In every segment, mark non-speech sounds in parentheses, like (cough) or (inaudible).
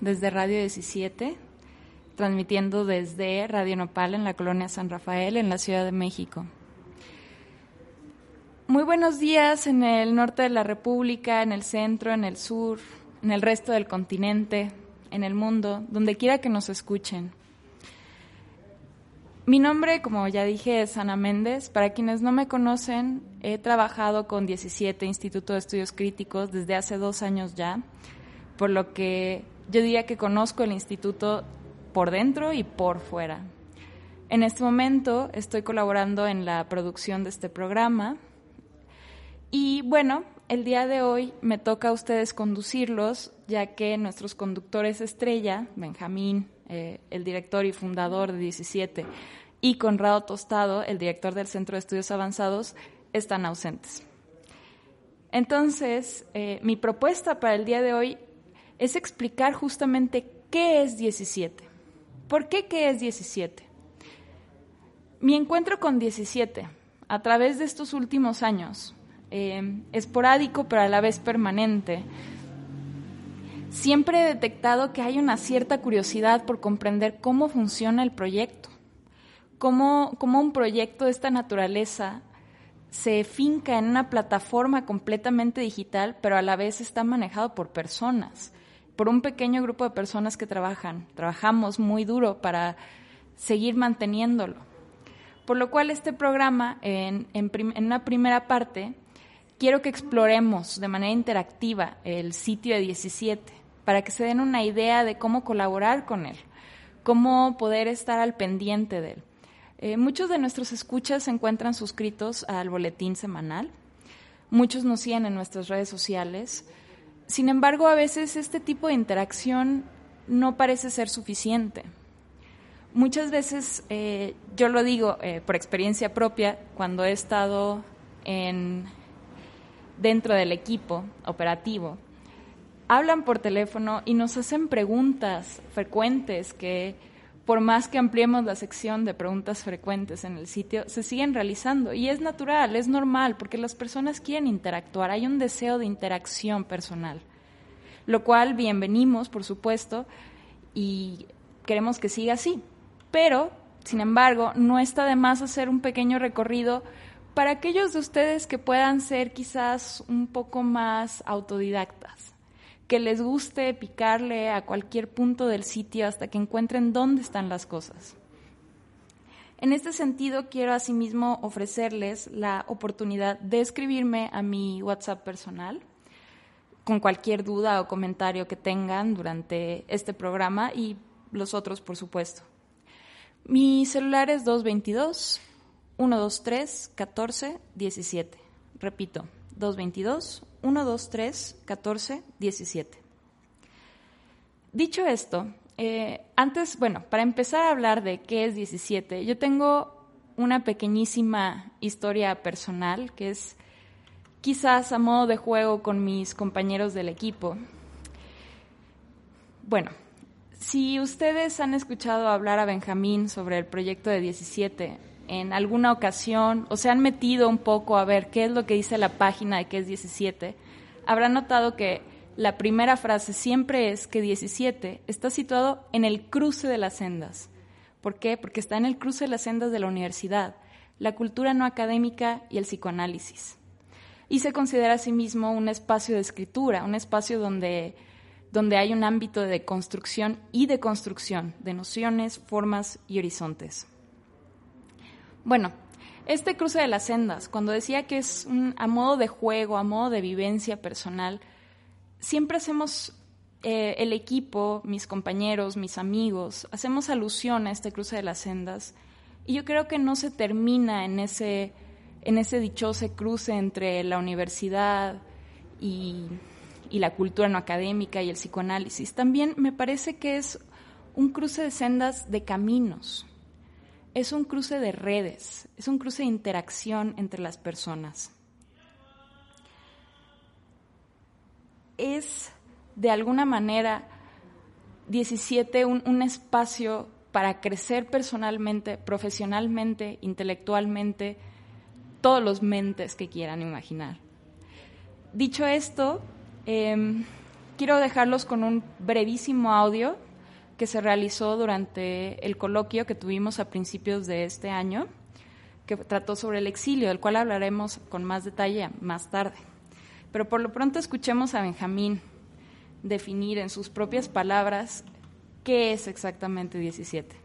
Desde Radio 17, transmitiendo desde Radio Nopal en la colonia San Rafael, en la Ciudad de México. Muy buenos días en el norte de la República, en el centro, en el sur, en el resto del continente, en el mundo, donde quiera que nos escuchen. Mi nombre, como ya dije, es Ana Méndez. Para quienes no me conocen, he trabajado con 17 Instituto de Estudios Críticos desde hace dos años ya, por lo que yo diría que conozco el instituto por dentro y por fuera. En este momento estoy colaborando en la producción de este programa, y bueno, el día de hoy me toca a ustedes conducirlos, ya que nuestros conductores estrella, Benjamín, eh, el director y fundador de 17, y Conrado Tostado, el director del Centro de Estudios Avanzados, están ausentes. Entonces, eh, mi propuesta para el día de hoy es explicar justamente qué es 17. ¿Por qué qué es 17? Mi encuentro con 17, a través de estos últimos años, eh, esporádico pero a la vez permanente. Siempre he detectado que hay una cierta curiosidad por comprender cómo funciona el proyecto, cómo, cómo un proyecto de esta naturaleza se finca en una plataforma completamente digital, pero a la vez está manejado por personas, por un pequeño grupo de personas que trabajan. Trabajamos muy duro para seguir manteniéndolo. Por lo cual este programa, en, una primera parte, quiero que exploremos de manera interactiva el sitio de 17 para que se den una idea de cómo colaborar con él, cómo poder estar al pendiente de él. Eh, muchos de nuestros escuchas se encuentran suscritos al boletín semanal, muchos nos siguen en nuestras redes sociales, sin embargo a veces este tipo de interacción no parece ser suficiente. Muchas veces, eh, yo lo digo eh, por experiencia propia, cuando he estado en dentro del equipo operativo hablan por teléfono y nos hacen preguntas frecuentes que por más que ampliemos la sección de preguntas frecuentes en el sitio, se siguen realizando. Y es natural, es normal, porque las personas quieren interactuar, hay un deseo de interacción personal, lo cual bienvenimos, por supuesto, y queremos que siga así. Pero, sin embargo, no está de más hacer un pequeño recorrido para aquellos de ustedes que puedan ser quizás un poco más autodidactas, que les guste picarle a cualquier punto del sitio hasta que encuentren dónde están las cosas. En este sentido, quiero asimismo ofrecerles la oportunidad de escribirme a mi WhatsApp personal con cualquier duda o comentario que tengan durante este programa y los otros, por supuesto. Mi celular es 222 123 14 17. Repito, 222 123 14 17. Dicho esto, eh, antes, bueno, para empezar a hablar de qué es 17, yo tengo una pequeñísima historia personal que es quizás a modo de juego con mis compañeros del equipo. Bueno, si ustedes han escuchado hablar a Benjamín sobre el proyecto de 17, en alguna ocasión o se han metido un poco a ver qué es lo que dice la página de que es 17, habrán notado que la primera frase siempre es que 17 está situado en el cruce de las sendas. ¿Por qué? Porque está en el cruce de las sendas de la universidad, la cultura no académica y el psicoanálisis. Y se considera asimismo sí un espacio de escritura, un espacio donde, donde hay un ámbito de construcción y de construcción de nociones, formas y horizontes. Bueno, este cruce de las sendas, cuando decía que es a modo de juego, a modo de vivencia personal, siempre hacemos eh, el equipo, mis compañeros, mis amigos, hacemos alusión a este cruce de las sendas y yo creo que no se termina en ese, en ese dichoso cruce entre la universidad y, y la cultura no académica y el psicoanálisis, también me parece que es un cruce de sendas de caminos, es un cruce de redes, es un cruce de interacción entre las personas. Es de alguna manera 17 un, un espacio para crecer personalmente, profesionalmente, intelectualmente, todos los mentes que quieran imaginar. Dicho esto, em, quiero dejarlos con un brevísimo audio que se realizó durante el coloquio que tuvimos a principios de este año, que trató sobre el exilio, del cual hablaremos con más detalle más tarde. Pero por lo pronto escuchemos a Benjamín definir en sus propias palabras qué es exactamente 17.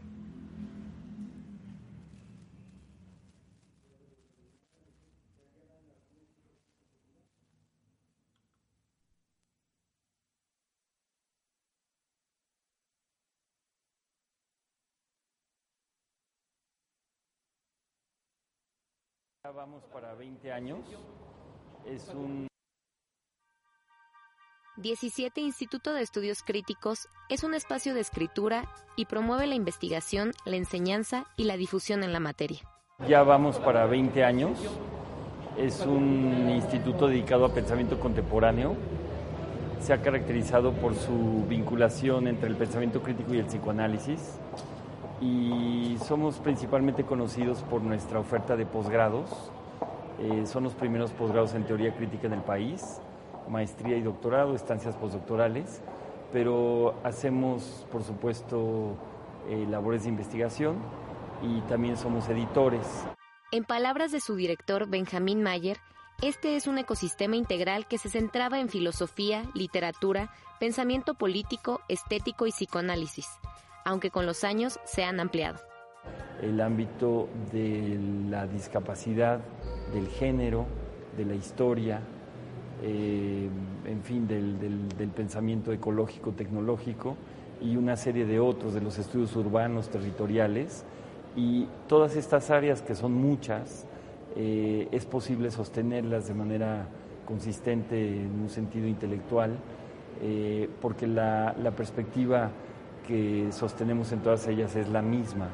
Vamos para 20 años. Es un 17 Instituto de Estudios Críticos es un espacio de escritura y promueve la investigación, la enseñanza y la difusión en la materia. Ya vamos para 20 años. Es un instituto dedicado a pensamiento contemporáneo. Se ha caracterizado por su vinculación entre el pensamiento crítico y el psicoanálisis y somos principalmente conocidos por nuestra oferta de posgrados. Eh, son los primeros posgrados en teoría crítica en el país, maestría y doctorado, estancias postdoctorales, pero hacemos, por supuesto, eh, labores de investigación y también somos editores. En palabras de su director Benjamín Mayer, este es un ecosistema integral que se centraba en filosofía, literatura, pensamiento político, estético y psicoanálisis aunque con los años se han ampliado. El ámbito de la discapacidad, del género, de la historia, eh, en fin, del, pensamiento ecológico, tecnológico y una serie de otros, de los estudios urbanos, territoriales. Y todas estas áreas, que son muchas, eh, es posible sostenerlas de manera consistente en un sentido intelectual, eh, porque la, la perspectiva que sostenemos en todas ellas es la misma.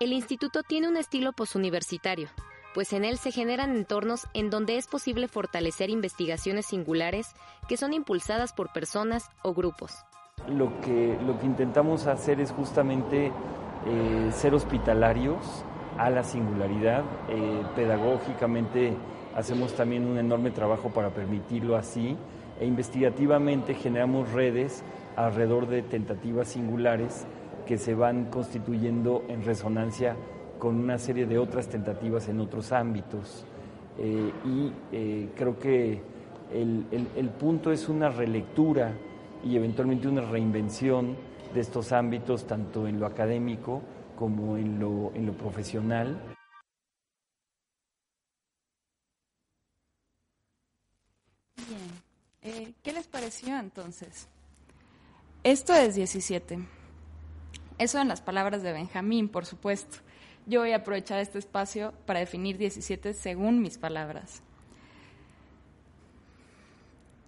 El instituto tiene un estilo posuniversitario, pues en él se generan entornos en donde es posible fortalecer investigaciones singulares que son impulsadas por personas o grupos. Lo que, lo que intentamos hacer es justamente eh, ser hospitalarios a la singularidad. Eh, pedagógicamente hacemos también un enorme trabajo para permitirlo así e investigativamente generamos redes alrededor de tentativas singulares que se van constituyendo en resonancia con una serie de otras tentativas en otros ámbitos. Eh, y eh, creo que el, punto es una relectura y eventualmente una reinvención de estos ámbitos, tanto en lo académico como en lo, en lo profesional. Bien, eh, ¿qué les pareció entonces? Esto es 17. Eso en las palabras de Benjamín, por supuesto. Yo voy a aprovechar este espacio para definir 17 según mis palabras.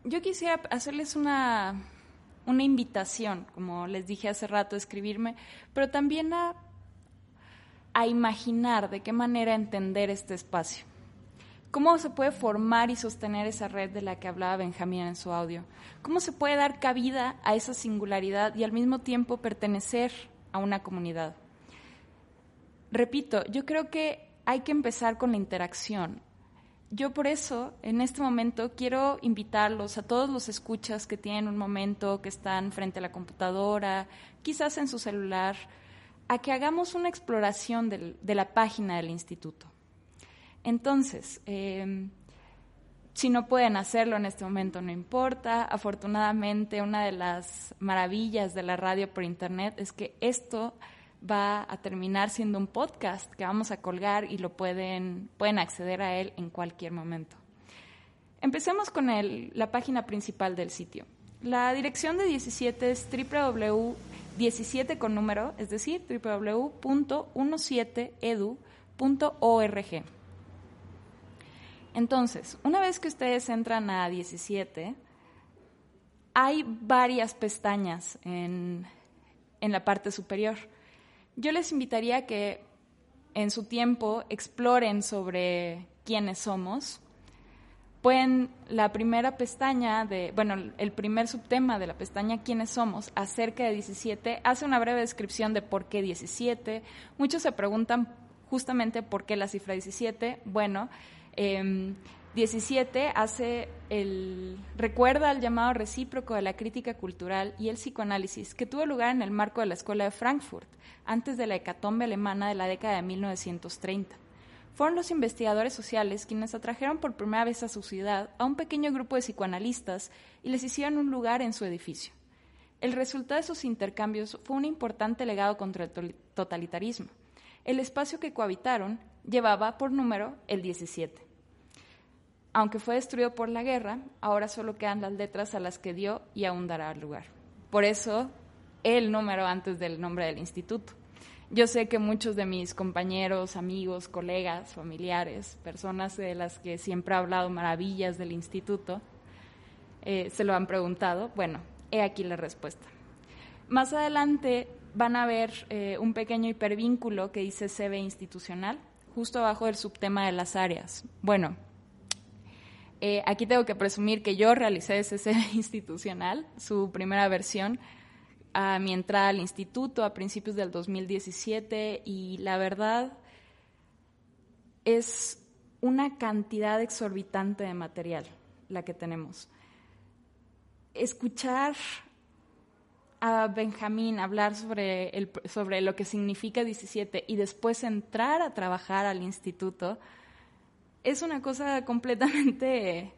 Yo quisiera hacerles una, una invitación, como les dije hace rato, a escribirme, pero también a, a imaginar de qué manera entender este espacio. ¿Cómo se puede formar y sostener esa red de la que hablaba Benjamín en su audio? ¿Cómo se puede dar cabida a esa singularidad y al mismo tiempo pertenecer a una comunidad? Repito, yo creo que hay que empezar con la interacción. Yo por eso, en este momento, quiero invitarlos a todos los escuchas que tienen un momento, que están frente a la computadora, quizás en su celular, a que hagamos una exploración de la página del instituto entonces, em, si no pueden hacerlo en este momento, no importa. Afortunadamente, una de las maravillas de la radio por Internet es que esto va a terminar siendo un podcast que vamos a colgar y lo pueden, acceder a él en cualquier momento. Empecemos con la página principal del sitio. La dirección de 17 es www.17 con número, es decir, www.17edu.org. Entonces, una vez que ustedes entran a 17, hay varias pestañas en, en la parte superior. Yo les invitaría que en su tiempo exploren sobre quiénes somos. Pueden, la primera pestaña de, bueno, el primer subtema de la pestaña quiénes somos, acerca de 17, hace una breve descripción de por qué 17. Muchos se preguntan justamente por qué la cifra 17. Bueno, 17 em, hace el, recuerda el llamado recíproco de la crítica cultural y el psicoanálisis que tuvo lugar en el marco de la Escuela de Frankfurt, antes de la hecatombe alemana de la década de 1930. Fueron los investigadores sociales quienes atrajeron por primera vez a su ciudad a un pequeño grupo de psicoanalistas y les hicieron un lugar en su edificio. El resultado de esos intercambios fue un importante legado contra el totalitarismo. El espacio que cohabitaron llevaba por número el 17. Aunque fue destruido por la guerra, ahora solo quedan las letras a las que dio y aún dará lugar. Por eso, el número antes del nombre del instituto. Yo sé que muchos de mis compañeros, amigos, colegas, familiares, personas de las que siempre he hablado maravillas del instituto, eh, se lo han preguntado. Bueno, he aquí la respuesta. Más adelante van a ver eh, un pequeño hipervínculo que dice CB institucional, justo abajo del subtema de las áreas. Bueno, eh, aquí tengo que presumir que yo realicé ese (laughs) institucional, su primera versión, a mi entrada al instituto a principios del 2017 y la verdad es una cantidad exorbitante de material la que tenemos. Escuchar a Benjamín hablar sobre, el, sobre lo que significa 17 y después entrar a trabajar al instituto es una cosa completamente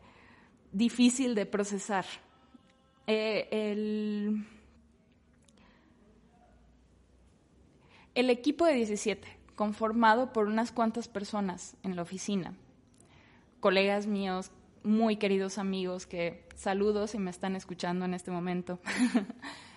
difícil de procesar. Eh, el El equipo de 17, conformado por unas cuantas personas en la oficina, colegas míos, muy queridos amigos que saludos si me están escuchando en este momento, (laughs)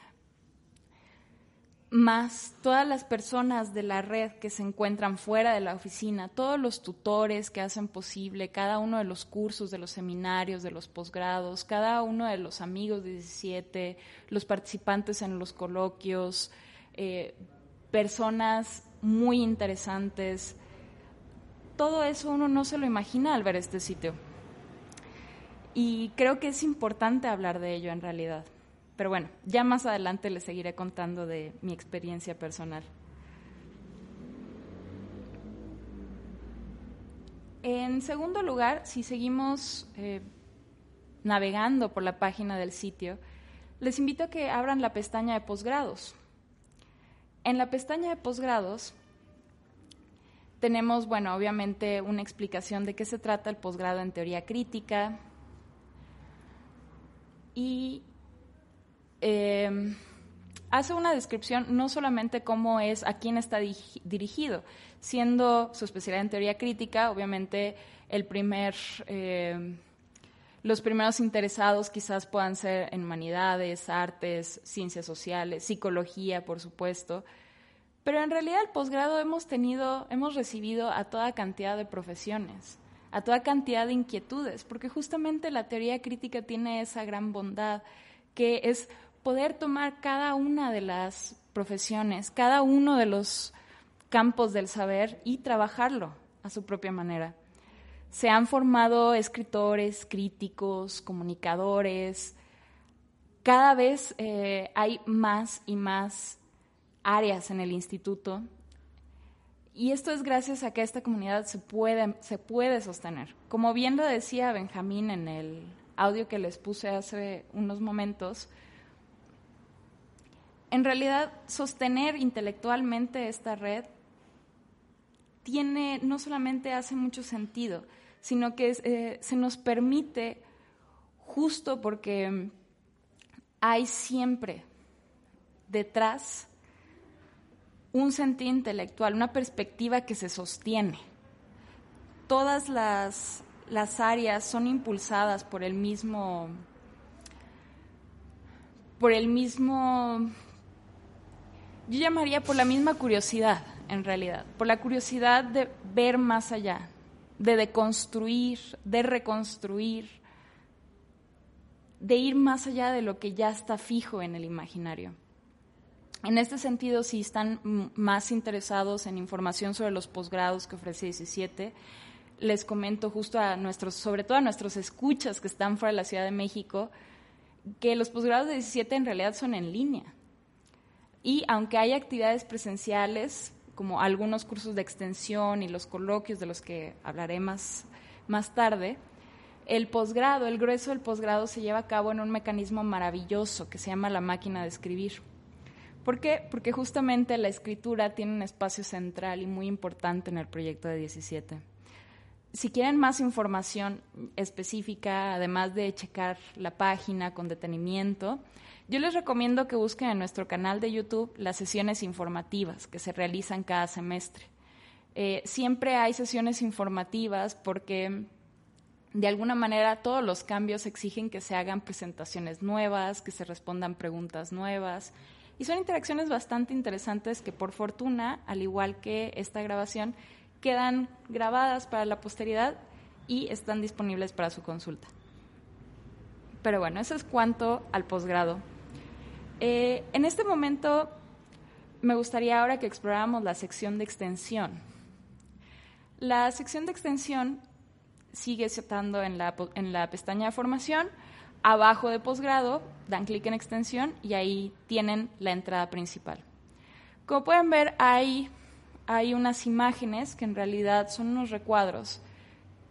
más todas las personas de la red que se encuentran fuera de la oficina, todos los tutores que hacen posible cada uno de los cursos, de los seminarios, de los posgrados, cada uno de los amigos de 17, los participantes en los coloquios, eh, personas muy interesantes. Todo eso uno no se lo imagina al ver este sitio. Y creo que es importante hablar de ello en realidad. Pero bueno, ya más adelante les seguiré contando de mi experiencia personal. En segundo lugar, si seguimos eh, navegando por la página del sitio, les invito a que abran la pestaña de posgrados. En la pestaña de posgrados tenemos, bueno, obviamente una explicación de qué se trata el posgrado en teoría crítica y em, hace una descripción no solamente cómo es, a quién está dirigido, siendo su especialidad en teoría crítica, obviamente el primer... Em, los primeros interesados quizás puedan ser en humanidades, artes, ciencias sociales, psicología, por supuesto. Pero en realidad el posgrado hemos tenido, hemos recibido a toda cantidad de profesiones, a toda cantidad de inquietudes, porque justamente la teoría crítica tiene esa gran bondad, que es poder tomar cada una de las profesiones, cada uno de los campos del saber y trabajarlo a su propia manera se han formado escritores, críticos, comunicadores. Cada vez eh, hay más y más áreas en el instituto. Y esto es gracias a que esta comunidad se puede, se puede sostener. Como bien lo decía Benjamín en el audio que les puse hace unos momentos, en realidad sostener intelectualmente esta red tiene, no solamente hace mucho sentido, sino que eh, se nos permite, justo porque hay siempre detrás un sentido intelectual, una perspectiva que se sostiene. Todas las, las áreas son impulsadas por el mismo, por el mismo, yo llamaría por la misma curiosidad, en realidad, por la curiosidad de ver más allá, de deconstruir, de reconstruir, de ir más allá de lo que ya está fijo en el imaginario. En este sentido, si están más interesados en información sobre los posgrados que ofrece 17, les comento justo a nuestros, sobre todo a nuestros escuchas que están fuera de la Ciudad de México, que los posgrados de 17 en realidad son en línea. Y aunque hay actividades presenciales, como algunos cursos de extensión y los coloquios de los que hablaré más, más tarde, el posgrado, el grueso del posgrado se lleva a cabo en un mecanismo maravilloso que se llama la máquina de escribir. ¿Por qué? Porque justamente la escritura tiene un espacio central y muy importante en el proyecto de 17. Si quieren más información específica, además de checar la página con detenimiento, yo les recomiendo que busquen en nuestro canal de YouTube las sesiones informativas que se realizan cada semestre. Eh, siempre hay sesiones informativas porque de alguna manera todos los cambios exigen que se hagan presentaciones nuevas, que se respondan preguntas nuevas. Y son interacciones bastante interesantes que por fortuna, al igual que esta grabación, quedan grabadas para la posteridad y están disponibles para su consulta. Pero bueno, eso es cuanto al posgrado. Eh, en este momento me gustaría ahora que exploráramos la sección de extensión. La sección de extensión sigue estando en la, en la pestaña de formación. Abajo de posgrado dan clic en extensión y ahí tienen la entrada principal. Como pueden ver, hay, hay unas imágenes que en realidad son unos recuadros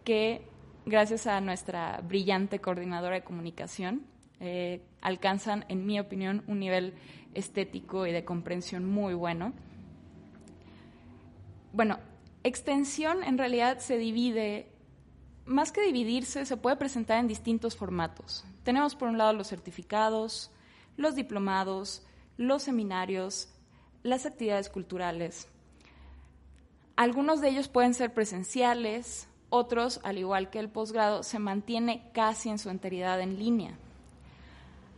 que, gracias a nuestra brillante coordinadora de comunicación, eh, alcanzan, en mi opinión, un nivel estético y de comprensión muy bueno. Bueno, extensión en realidad se divide más que dividirse, se puede presentar en distintos formatos. Tenemos por un lado los certificados, los diplomados, los seminarios, las actividades culturales. Algunos de ellos pueden ser presenciales, otros, al igual que el posgrado, se mantiene casi en su enteridad en línea.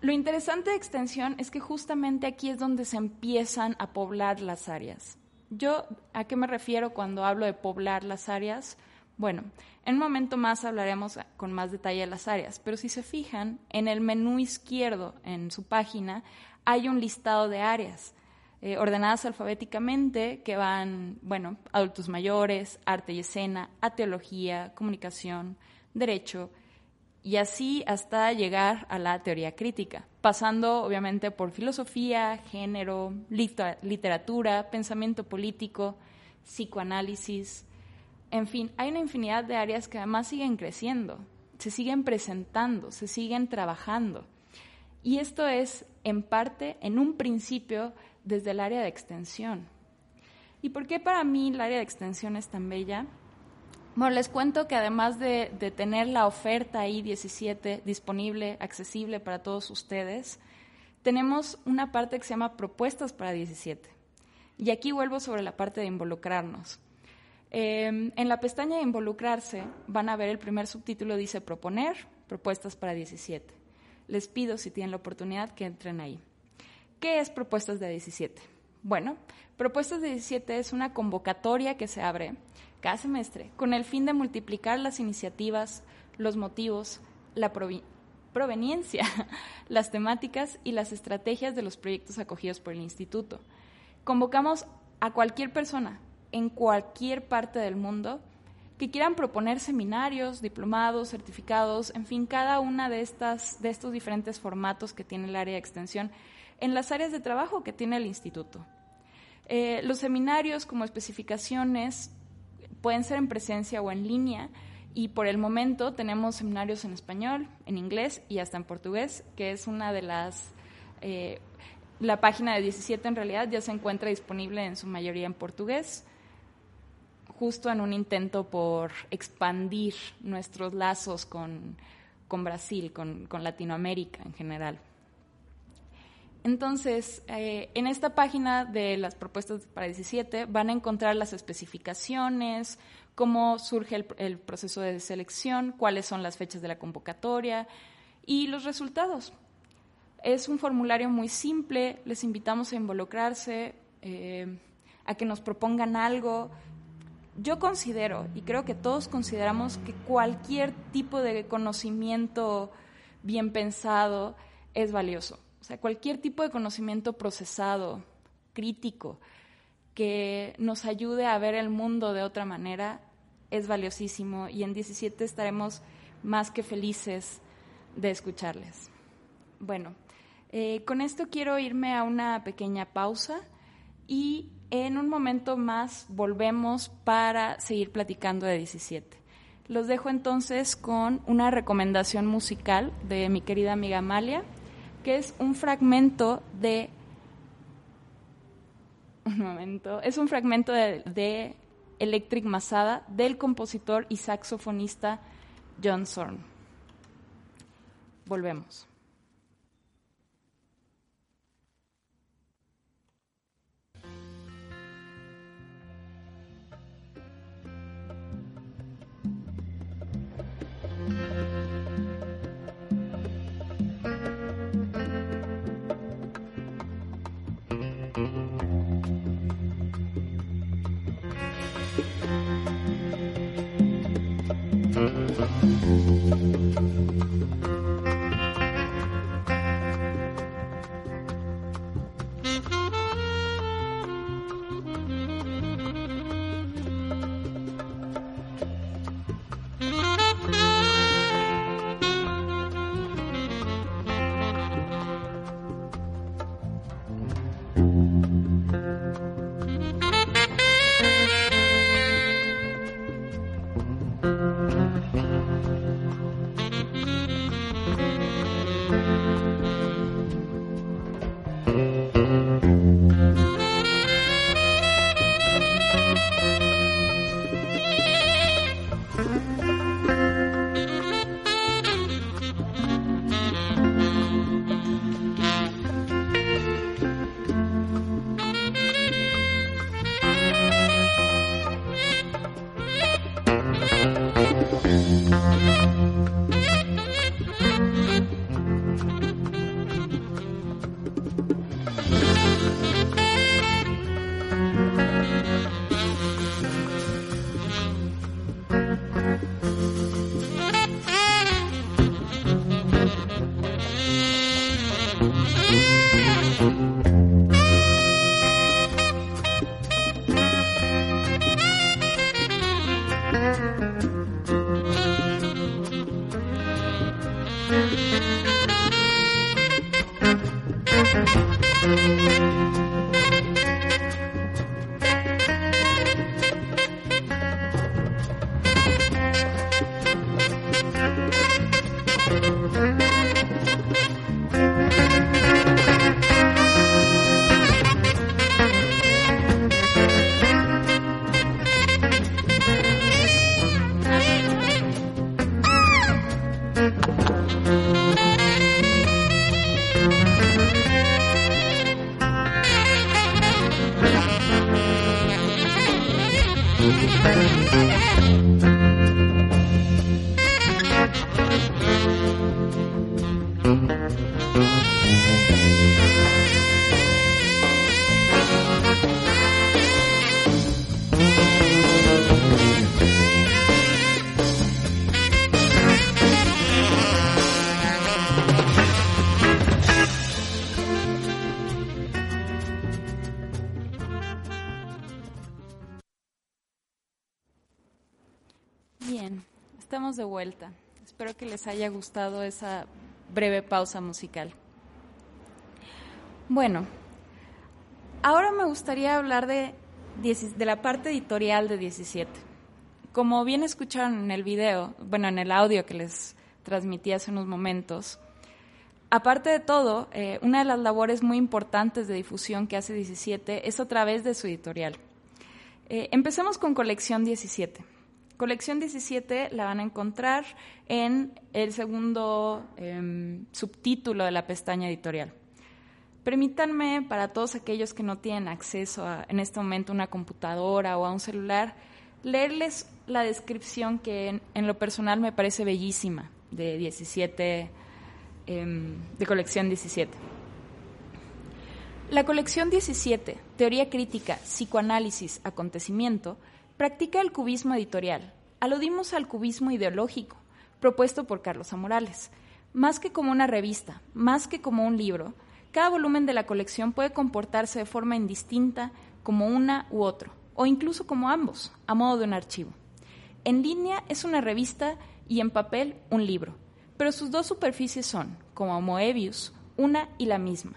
Lo interesante de extensión es que justamente aquí es donde se empiezan a poblar las áreas. Yo, ¿a qué me refiero cuando hablo de poblar las áreas? Bueno, en un momento más hablaremos con más detalle de las áreas, pero si se fijan, en el menú izquierdo en su página hay un listado de áreas eh, ordenadas alfabéticamente que van, bueno, adultos mayores, arte y escena, a teología, comunicación, derecho, y así hasta llegar a la teoría crítica, pasando obviamente por filosofía, género, literatura, pensamiento político, psicoanálisis, en fin, hay una infinidad de áreas que además siguen creciendo, se siguen presentando, se siguen trabajando. Y esto es, en parte, en un principio, desde el área de extensión. ¿Y por qué para mí el área de extensión es tan bella? Bueno, les cuento que además de, tener la oferta I-17 disponible, accesible para todos ustedes, tenemos una parte que se llama propuestas para 17. Y aquí vuelvo sobre la parte de involucrarnos. Em, en la pestaña de involucrarse van a ver el primer subtítulo dice proponer propuestas para 17. Les pido si tienen la oportunidad que entren ahí. ¿Qué es propuestas de 17? Bueno, propuestas de 17 es una convocatoria que se abre cada semestre con el fin de multiplicar las iniciativas, los motivos, la proveniencia, (laughs) las temáticas y las estrategias de los proyectos acogidos por el instituto. Convocamos a cualquier persona, en cualquier parte del mundo que quieran proponer seminarios, diplomados, certificados, en fin, cada una de, estas, de estos diferentes formatos que tiene el área de extensión en las áreas de trabajo que tiene el instituto. Eh, los seminarios como especificaciones pueden ser en presencia o en línea y por el momento tenemos seminarios en español, en inglés y hasta en portugués, que es una de las... Eh, la página de 17 en realidad ya se encuentra disponible en su mayoría en portugués justo en un intento por expandir nuestros lazos con, Brasil, con, Latinoamérica en general. Entonces, eh, en esta página de las propuestas para 17 van a encontrar las especificaciones, cómo surge el, proceso de selección, cuáles son las fechas de la convocatoria y los resultados. Es un formulario muy simple, les invitamos a involucrarse, eh, a que nos propongan algo, yo considero, y creo que todos consideramos, que cualquier tipo de conocimiento bien pensado, es valioso. O sea, cualquier tipo de conocimiento procesado, crítico, que nos ayude a ver el mundo de otra manera, es valiosísimo y en 17 estaremos más que felices de escucharles. Bueno, eh, con esto quiero irme a una pequeña pausa y en un momento más volvemos para seguir platicando de 17. Los dejo entonces con una recomendación musical de mi querida amiga Amalia, que es un fragmento de... (laughs) Un momento, es un fragmento de, Electric Masada del compositor y saxofonista John Zorn. Volvemos. De Espero que les haya gustado esa breve pausa musical. Bueno, ahora me gustaría hablar de, de la parte editorial de 17. Como bien escucharon en el video, bueno, en el audio que les transmití hace unos momentos, aparte de todo, eh, una de las labores muy importantes de difusión que hace 17 es a través de su editorial. Eh, empecemos con Colección 17. Colección 17 la van a encontrar en el segundo em, subtítulo de la pestaña editorial. Permítanme, para todos aquellos que no tienen acceso a, en este momento a una computadora o a un celular, leerles la descripción que en, lo personal me parece bellísima de 17, em, de colección 17. La colección 17, Teoría Crítica, Psicoanálisis, Acontecimiento, practica el cubismo editorial. Aludimos al cubismo ideológico, propuesto por Carlos Amorales, Más que como una revista, más que como un libro, cada volumen de la colección puede comportarse de forma indistinta como una u otro, o incluso como ambos, a modo de un archivo. En línea es una revista y en papel un libro, pero sus dos superficies son, como Moebius, una y la misma.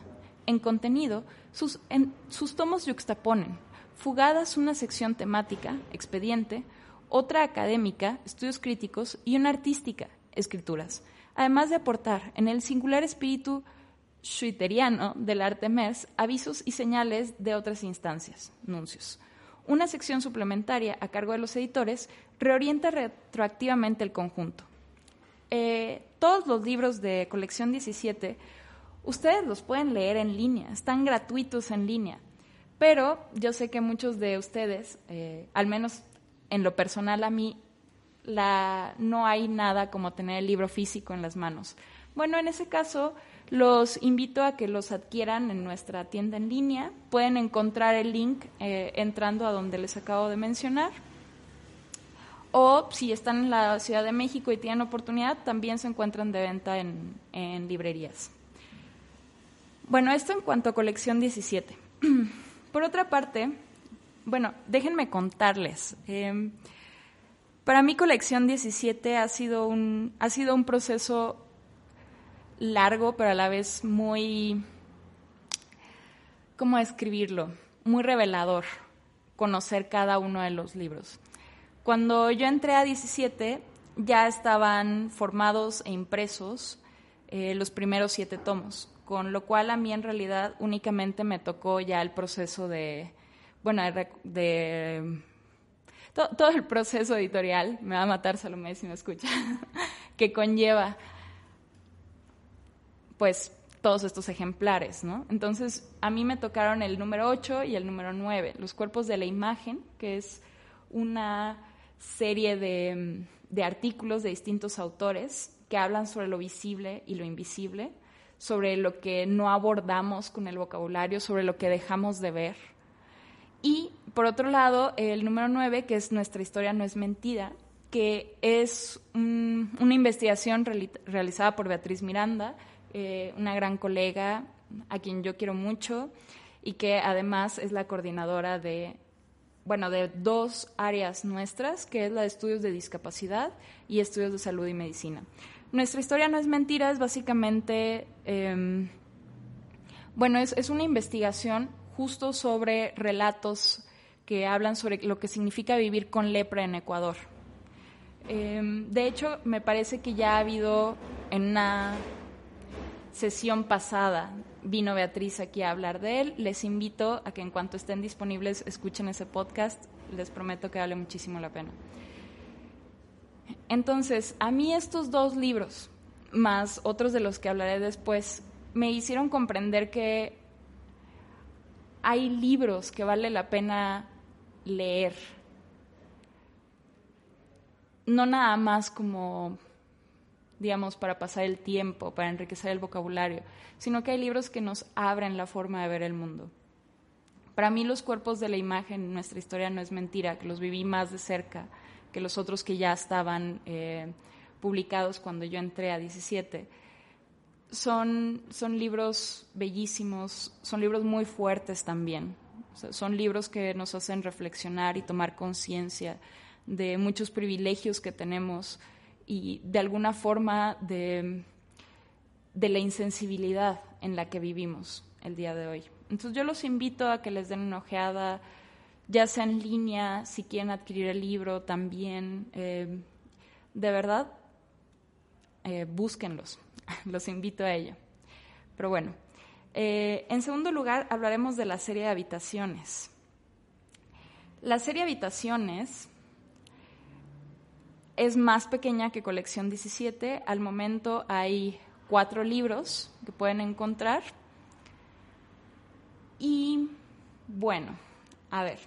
En contenido, sus, sus tomos yuxtaponen, fugadas una sección temática, expediente, otra académica, estudios críticos, y una artística, escrituras, además de aportar en el singular espíritu schwitteriano del arte MERS avisos y señales de otras instancias, nuncios. Una sección suplementaria a cargo de los editores reorienta retroactivamente el conjunto. Eh, todos los libros de colección 17 ustedes los pueden leer en línea, están gratuitos en línea, pero yo sé que muchos de ustedes, eh, al menos en lo personal a mí, no hay nada como tener el libro físico en las manos. Bueno, en ese caso, los invito a que los adquieran en nuestra tienda en línea. Pueden encontrar el link eh, entrando a donde les acabo de mencionar. O si están en la Ciudad de México y tienen oportunidad, también se encuentran de venta en, librerías. Bueno, esto en cuanto a colección 17. (clears throat) Por otra parte, bueno, déjenme contarles. Em, para mí colección 17 ha sido un, ha sido un proceso largo, pero a la vez muy, ¿cómo escribirlo? Muy revelador conocer cada uno de los libros. Cuando yo entré a 17, ya estaban formados e impresos eh, los primeros siete tomos, con lo cual a mí en realidad únicamente me tocó ya el proceso de, bueno, de, todo, el proceso editorial, me va a matar Salomé si me escucha, (laughs) que conlleva pues todos estos ejemplares, ¿no? Entonces, a mí me tocaron el número 8 y el número 9, los cuerpos de la imagen, que es una serie de, de, artículos de distintos autores que hablan sobre lo visible y lo invisible, sobre lo que no abordamos con el vocabulario, sobre lo que dejamos de ver. Y, por otro lado, el número 9, que es Nuestra historia no es mentira, que es una investigación realizada por Beatriz Miranda, eh, una gran colega a quien yo quiero mucho y que además es la coordinadora de, bueno, de dos áreas nuestras, que es la de estudios de discapacidad y estudios de salud y medicina. Nuestra historia no es mentira, es básicamente, em, bueno, es, una investigación justo sobre relatos que hablan sobre lo que significa vivir con lepra en Ecuador. Em, de hecho, me parece que ya ha habido en una sesión pasada vino Beatriz aquí a hablar de él. Les invito a que en cuanto estén disponibles escuchen ese podcast. Les prometo que vale muchísimo la pena. Entonces, a mí estos dos libros, más otros de los que hablaré después, me hicieron comprender que hay libros que vale la pena leer. No nada más como digamos, para pasar el tiempo, para enriquecer el vocabulario, sino que hay libros que nos abren la forma de ver el mundo. Para mí los cuerpos de la imagen, nuestra historia no es mentira, que los viví más de cerca que los otros que ya estaban eh, publicados cuando yo entré a 17. Son, son libros bellísimos, son libros muy fuertes también. son libros que nos hacen reflexionar y tomar conciencia de muchos privilegios que tenemos y de alguna forma de, de la insensibilidad en la que vivimos el día de hoy. Entonces yo los invito a que les den una ojeada, ya sea en línea, si quieren adquirir el libro también. Eh, de verdad, eh, búsquenlos, (laughs) los invito a ello. Pero bueno, eh, en segundo lugar hablaremos de la serie de habitaciones. La serie habitaciones es más pequeña que colección 17. Al momento hay cuatro libros que pueden encontrar. Y bueno, a ver,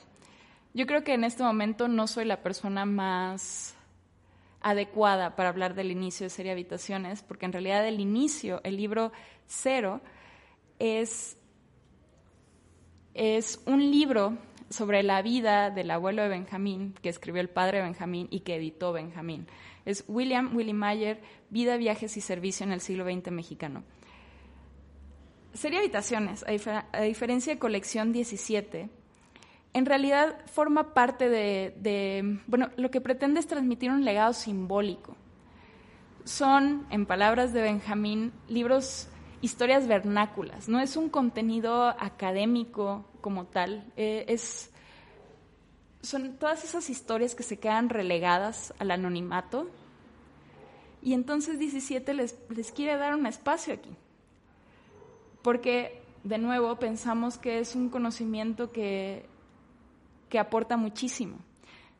yo creo que en este momento no soy la persona más adecuada para hablar del inicio de Serie Habitaciones, porque en realidad el inicio, el libro cero, es, es un libro sobre la vida del abuelo de Benjamín, que escribió el padre de Benjamín y que editó Benjamín. Es William Willy Mayer, Vida, Viajes y Servicio en el siglo XX mexicano. Serie Habitaciones, a, diferencia de Colección 17, en realidad forma parte de, bueno, lo que pretende es transmitir un legado simbólico. Son, en palabras de Benjamín, libros, historias vernáculas, no es un contenido académico como tal, eh, es, son todas esas historias que se quedan relegadas al anonimato y entonces 17 les, les quiere dar un espacio aquí porque de nuevo pensamos que es un conocimiento que, que aporta muchísimo.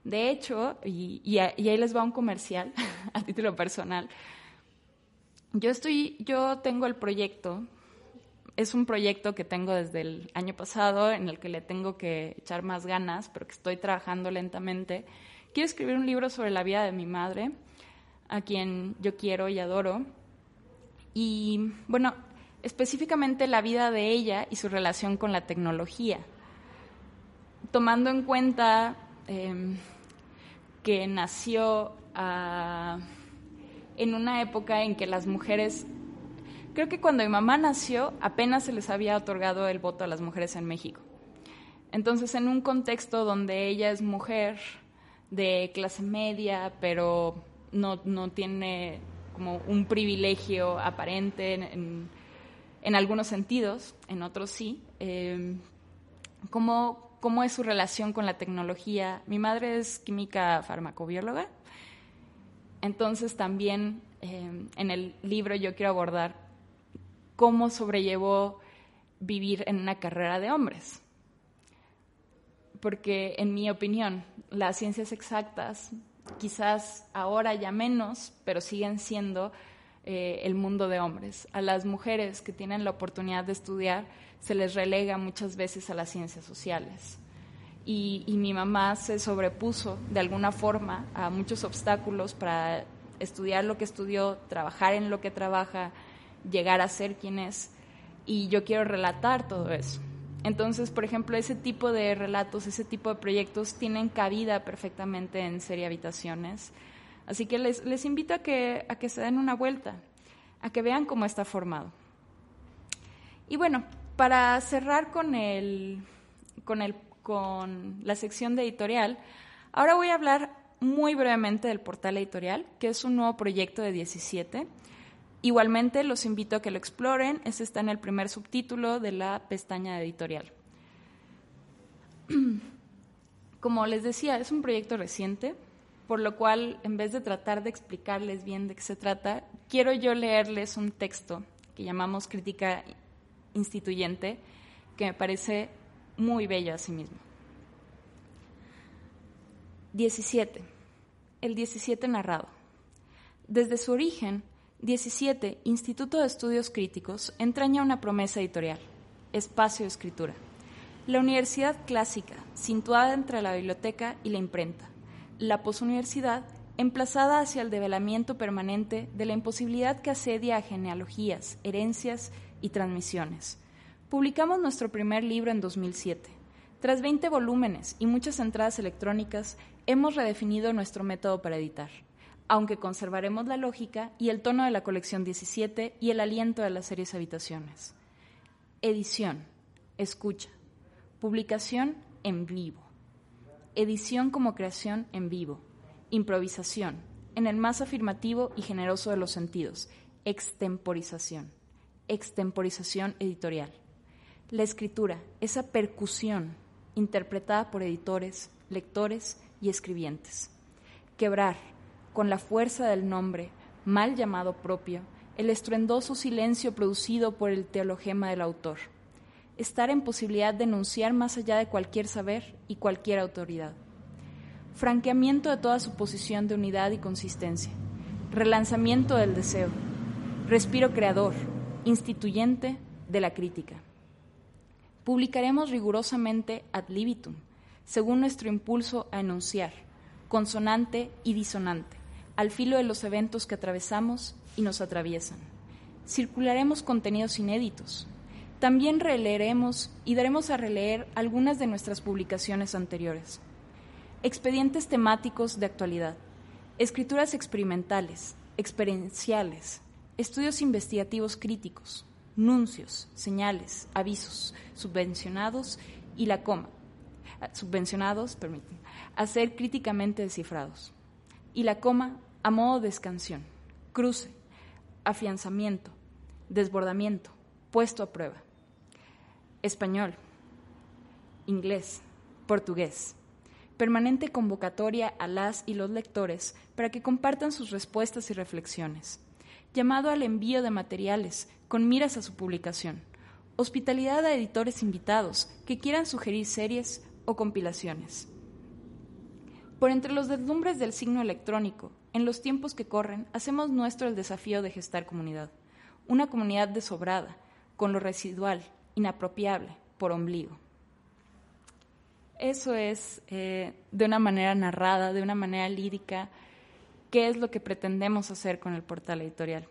De hecho, y, ahí les va un comercial (laughs) a título personal, yo, estoy, yo tengo el proyecto, es un proyecto que tengo desde el año pasado, en el que le tengo que echar más ganas, pero que estoy trabajando lentamente. Quiero escribir un libro sobre la vida de mi madre, a quien yo quiero y adoro. Y bueno, específicamente la vida de ella y su relación con la tecnología, tomando en cuenta em, que nació ah, en una época en que las mujeres, creo que cuando mi mamá nació apenas se les había otorgado el voto a las mujeres en México. Entonces, en un contexto donde ella es mujer de clase media, pero no, tiene como un privilegio aparente en en algunos sentidos, en otros sí. Eh, ¿cómo, ¿Cómo es su relación con la tecnología? Mi madre es química farmacobióloga, entonces también eh, en el libro yo quiero abordar cómo sobrellevó vivir en una carrera de hombres. Porque en mi opinión, las ciencias exactas, quizás ahora ya menos, pero siguen siendo eh, el mundo de hombres. A las mujeres que tienen la oportunidad de estudiar se les relega muchas veces a las ciencias sociales. Y, mi mamá se sobrepuso de alguna forma a muchos obstáculos para estudiar lo que estudió, trabajar en lo que trabaja, llegar a ser quien es. Y yo quiero relatar todo eso. Entonces, por ejemplo, ese tipo de relatos, ese tipo de proyectos tienen cabida perfectamente en Serie Habitaciones. Así que les, les invito a que, a que se den una vuelta, a que vean cómo está formado. Y bueno, para cerrar con, el, con, el, con la sección de editorial, ahora voy a hablar muy brevemente del portal editorial, que es un nuevo proyecto de 17. Igualmente los invito a que lo exploren, ese está en el primer subtítulo de la pestaña de editorial. (clears throat) Como les decía, es un proyecto reciente, por lo cual, en vez de tratar de explicarles bien de qué se trata, quiero yo leerles un texto que llamamos crítica instituyente, que me parece muy bello a sí mismo. 17. El 17 narrado. Desde su origen, 17, Instituto de Estudios Críticos, entraña una promesa editorial, espacio de escritura. La universidad clásica, situada entre la biblioteca y la imprenta, la posuniversidad emplazada hacia el develamiento permanente de la imposibilidad que asedia a genealogías, herencias y transmisiones. Publicamos nuestro primer libro en 2007. Tras 20 volúmenes y muchas entradas electrónicas, hemos redefinido nuestro método para editar, aunque conservaremos la lógica y el tono de la colección 17 y el aliento de las series Habitaciones. Edición, escucha, publicación en vivo edición como creación en vivo, improvisación, en el más afirmativo y generoso de los sentidos, extemporización, extemporización editorial. La escritura, esa percusión interpretada por editores, lectores y escribientes. Quebrar, con la fuerza del nombre, mal llamado propio, el estruendoso silencio producido por el teologema del autor estar en posibilidad de enunciar más allá de cualquier saber y cualquier autoridad. Franqueamiento de toda suposición de unidad y consistencia. Relanzamiento del deseo. Respiro creador, instituyente de la crítica. Publicaremos rigurosamente ad libitum, según nuestro impulso a enunciar, consonante y disonante, al filo de los eventos que atravesamos y nos atraviesan. Circularemos contenidos inéditos, También releeremos y daremos a releer algunas de nuestras publicaciones anteriores. Expedientes temáticos de actualidad, escrituras experimentales, experienciales, estudios investigativos críticos, nuncios, señales, avisos, subvencionados y la coma. Ah, subvencionados, permiten, a ser críticamente descifrados. Y la coma a modo de escansión, cruce, afianzamiento, desbordamiento, puesto a prueba. Español, inglés, portugués. Permanente convocatoria a las y los lectores para que compartan sus respuestas y reflexiones. Llamado al envío de materiales con miras a su publicación. Hospitalidad a editores invitados que quieran sugerir series o compilaciones. Por entre los deslumbres del signo electrónico, en los tiempos que corren, hacemos nuestro el desafío de gestar comunidad. Una comunidad desobrada, con lo residual, inapropiable, por ombligo. Eso es, eh, de una manera narrada, de una manera lírica, qué es lo que pretendemos hacer con el portal editorial.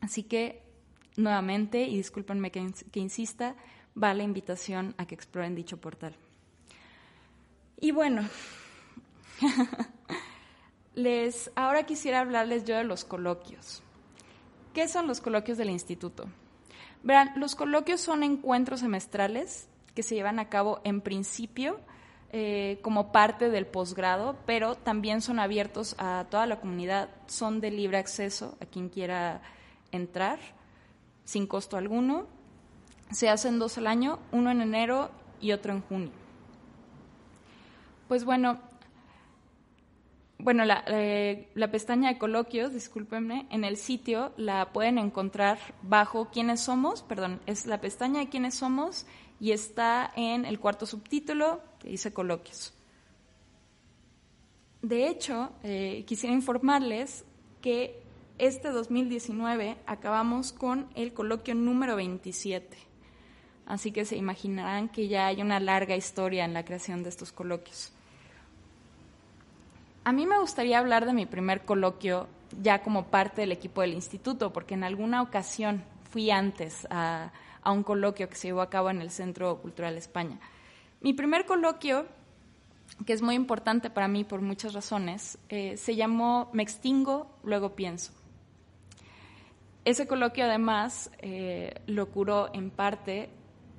Así que, nuevamente, y discúlpenme que, que insista, va la invitación a que exploren dicho portal. Y bueno, (laughs) Les, ahora quisiera hablarles yo de los coloquios. ¿Qué son los coloquios del instituto? Verán, los coloquios son encuentros semestrales que se llevan a cabo en principio eh, como parte del posgrado, pero también son abiertos a toda la comunidad, son de libre acceso a quien quiera entrar, sin costo alguno. Se hacen dos al año, uno en enero y otro en junio. Pues bueno, bueno, eh, la, pestaña de coloquios, discúlpenme, en el sitio la pueden encontrar bajo quiénes somos, perdón, es la pestaña de quiénes somos y está en el cuarto subtítulo que dice coloquios. De hecho, eh, quisiera informarles que este 2019 acabamos con el coloquio número 27. Así que se imaginarán que ya hay una larga historia en la creación de estos coloquios. A mí me gustaría hablar de mi primer coloquio ya como parte del equipo del instituto, porque en alguna ocasión fui antes a, un coloquio que se llevó a cabo en el Centro Cultural España. Mi primer coloquio, que es muy importante para mí por muchas razones, eh, se llamó Me extingo, luego pienso. Ese coloquio además eh, lo curó en parte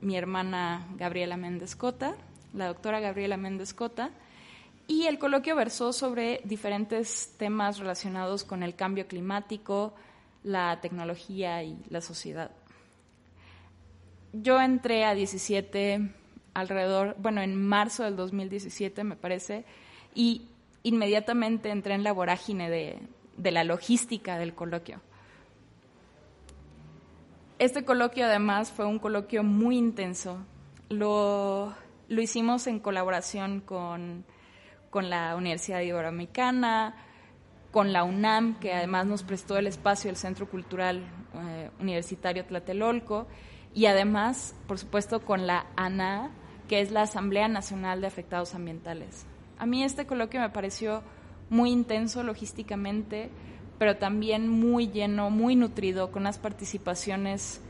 mi hermana Gabriela Méndez Cota, la doctora Gabriela Méndez Cota, y el coloquio versó sobre diferentes temas relacionados con el cambio climático, la tecnología y la sociedad. Yo entré a 17 alrededor, bueno, en marzo del 2017 me parece, y inmediatamente entré en la vorágine de, de la logística del coloquio. Este coloquio además fue un coloquio muy intenso. Lo, lo hicimos en colaboración con con la Universidad Iberoamericana, con la UNAM, que además nos prestó el espacio del Centro Cultural eh, Universitario Tlatelolco, y además, por supuesto, con la ANA, que es la Asamblea Nacional de Afectados Ambientales. A mí este coloquio me pareció muy intenso logísticamente, pero también muy lleno, muy nutrido, con unas participaciones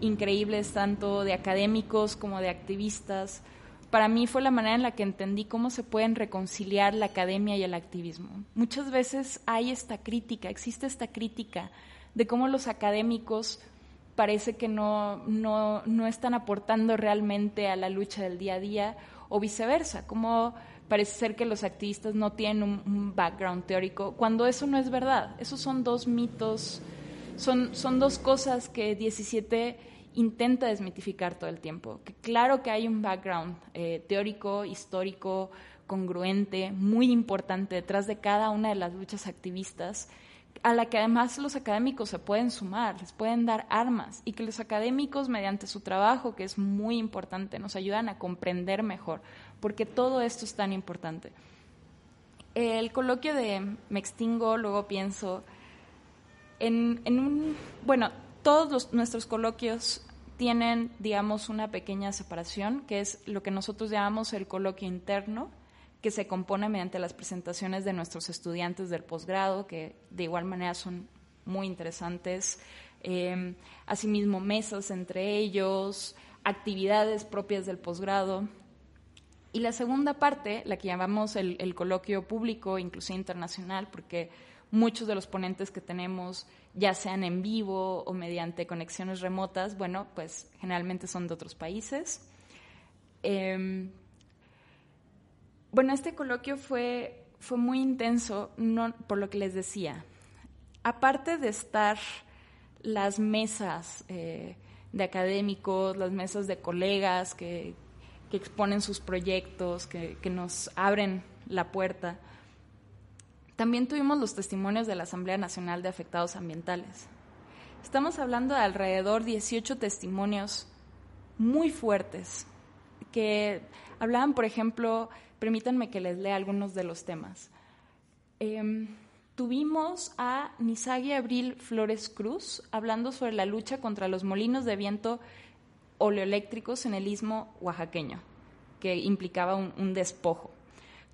increíbles tanto de académicos como de activistas, para mí fue la manera en la que entendí cómo se pueden reconciliar la academia y el activismo. Muchas veces hay esta crítica, existe esta crítica de cómo los académicos parece que no, no, están aportando realmente a la lucha del día a día o viceversa, como parece ser que los activistas no tienen un, un, background teórico, cuando eso no es verdad. Esos son dos mitos, son, son dos cosas que 17 intenta desmitificar todo el tiempo. Claro que hay un background eh, teórico, histórico, congruente, muy importante detrás de cada una de las luchas activistas, a la que además los académicos se pueden sumar, les pueden dar armas y que los académicos mediante su trabajo, que es muy importante, nos ayudan a comprender mejor, porque todo esto es tan importante. El coloquio de Me extingo, luego pienso, en, en un, bueno, todos nuestros coloquios tienen, digamos, una pequeña separación, que es lo que nosotros llamamos el coloquio interno, que se compone mediante las presentaciones de nuestros estudiantes del posgrado, que de igual manera son muy interesantes, em, asimismo mesas entre ellos, actividades propias del posgrado. Y la segunda parte, la que llamamos el, el coloquio público, inclusive internacional, porque muchos de los ponentes que tenemos, ya sean en vivo o mediante conexiones remotas, bueno, pues generalmente son de otros países. Em, bueno, este coloquio fue, fue muy intenso, por lo que les decía. Aparte de estar las mesas eh, de académicos, las mesas de colegas que, exponen sus proyectos, que, que nos abren la puerta, también tuvimos los testimonios de la Asamblea Nacional de Afectados Ambientales. Estamos hablando de alrededor 18 testimonios muy fuertes que hablaban, por ejemplo, permítanme que les lea algunos de los temas. Em, tuvimos a Nisagi Abril Flores Cruz hablando sobre la lucha contra los molinos de viento oleoeléctricos en el istmo oaxaqueño, que implicaba un despojo.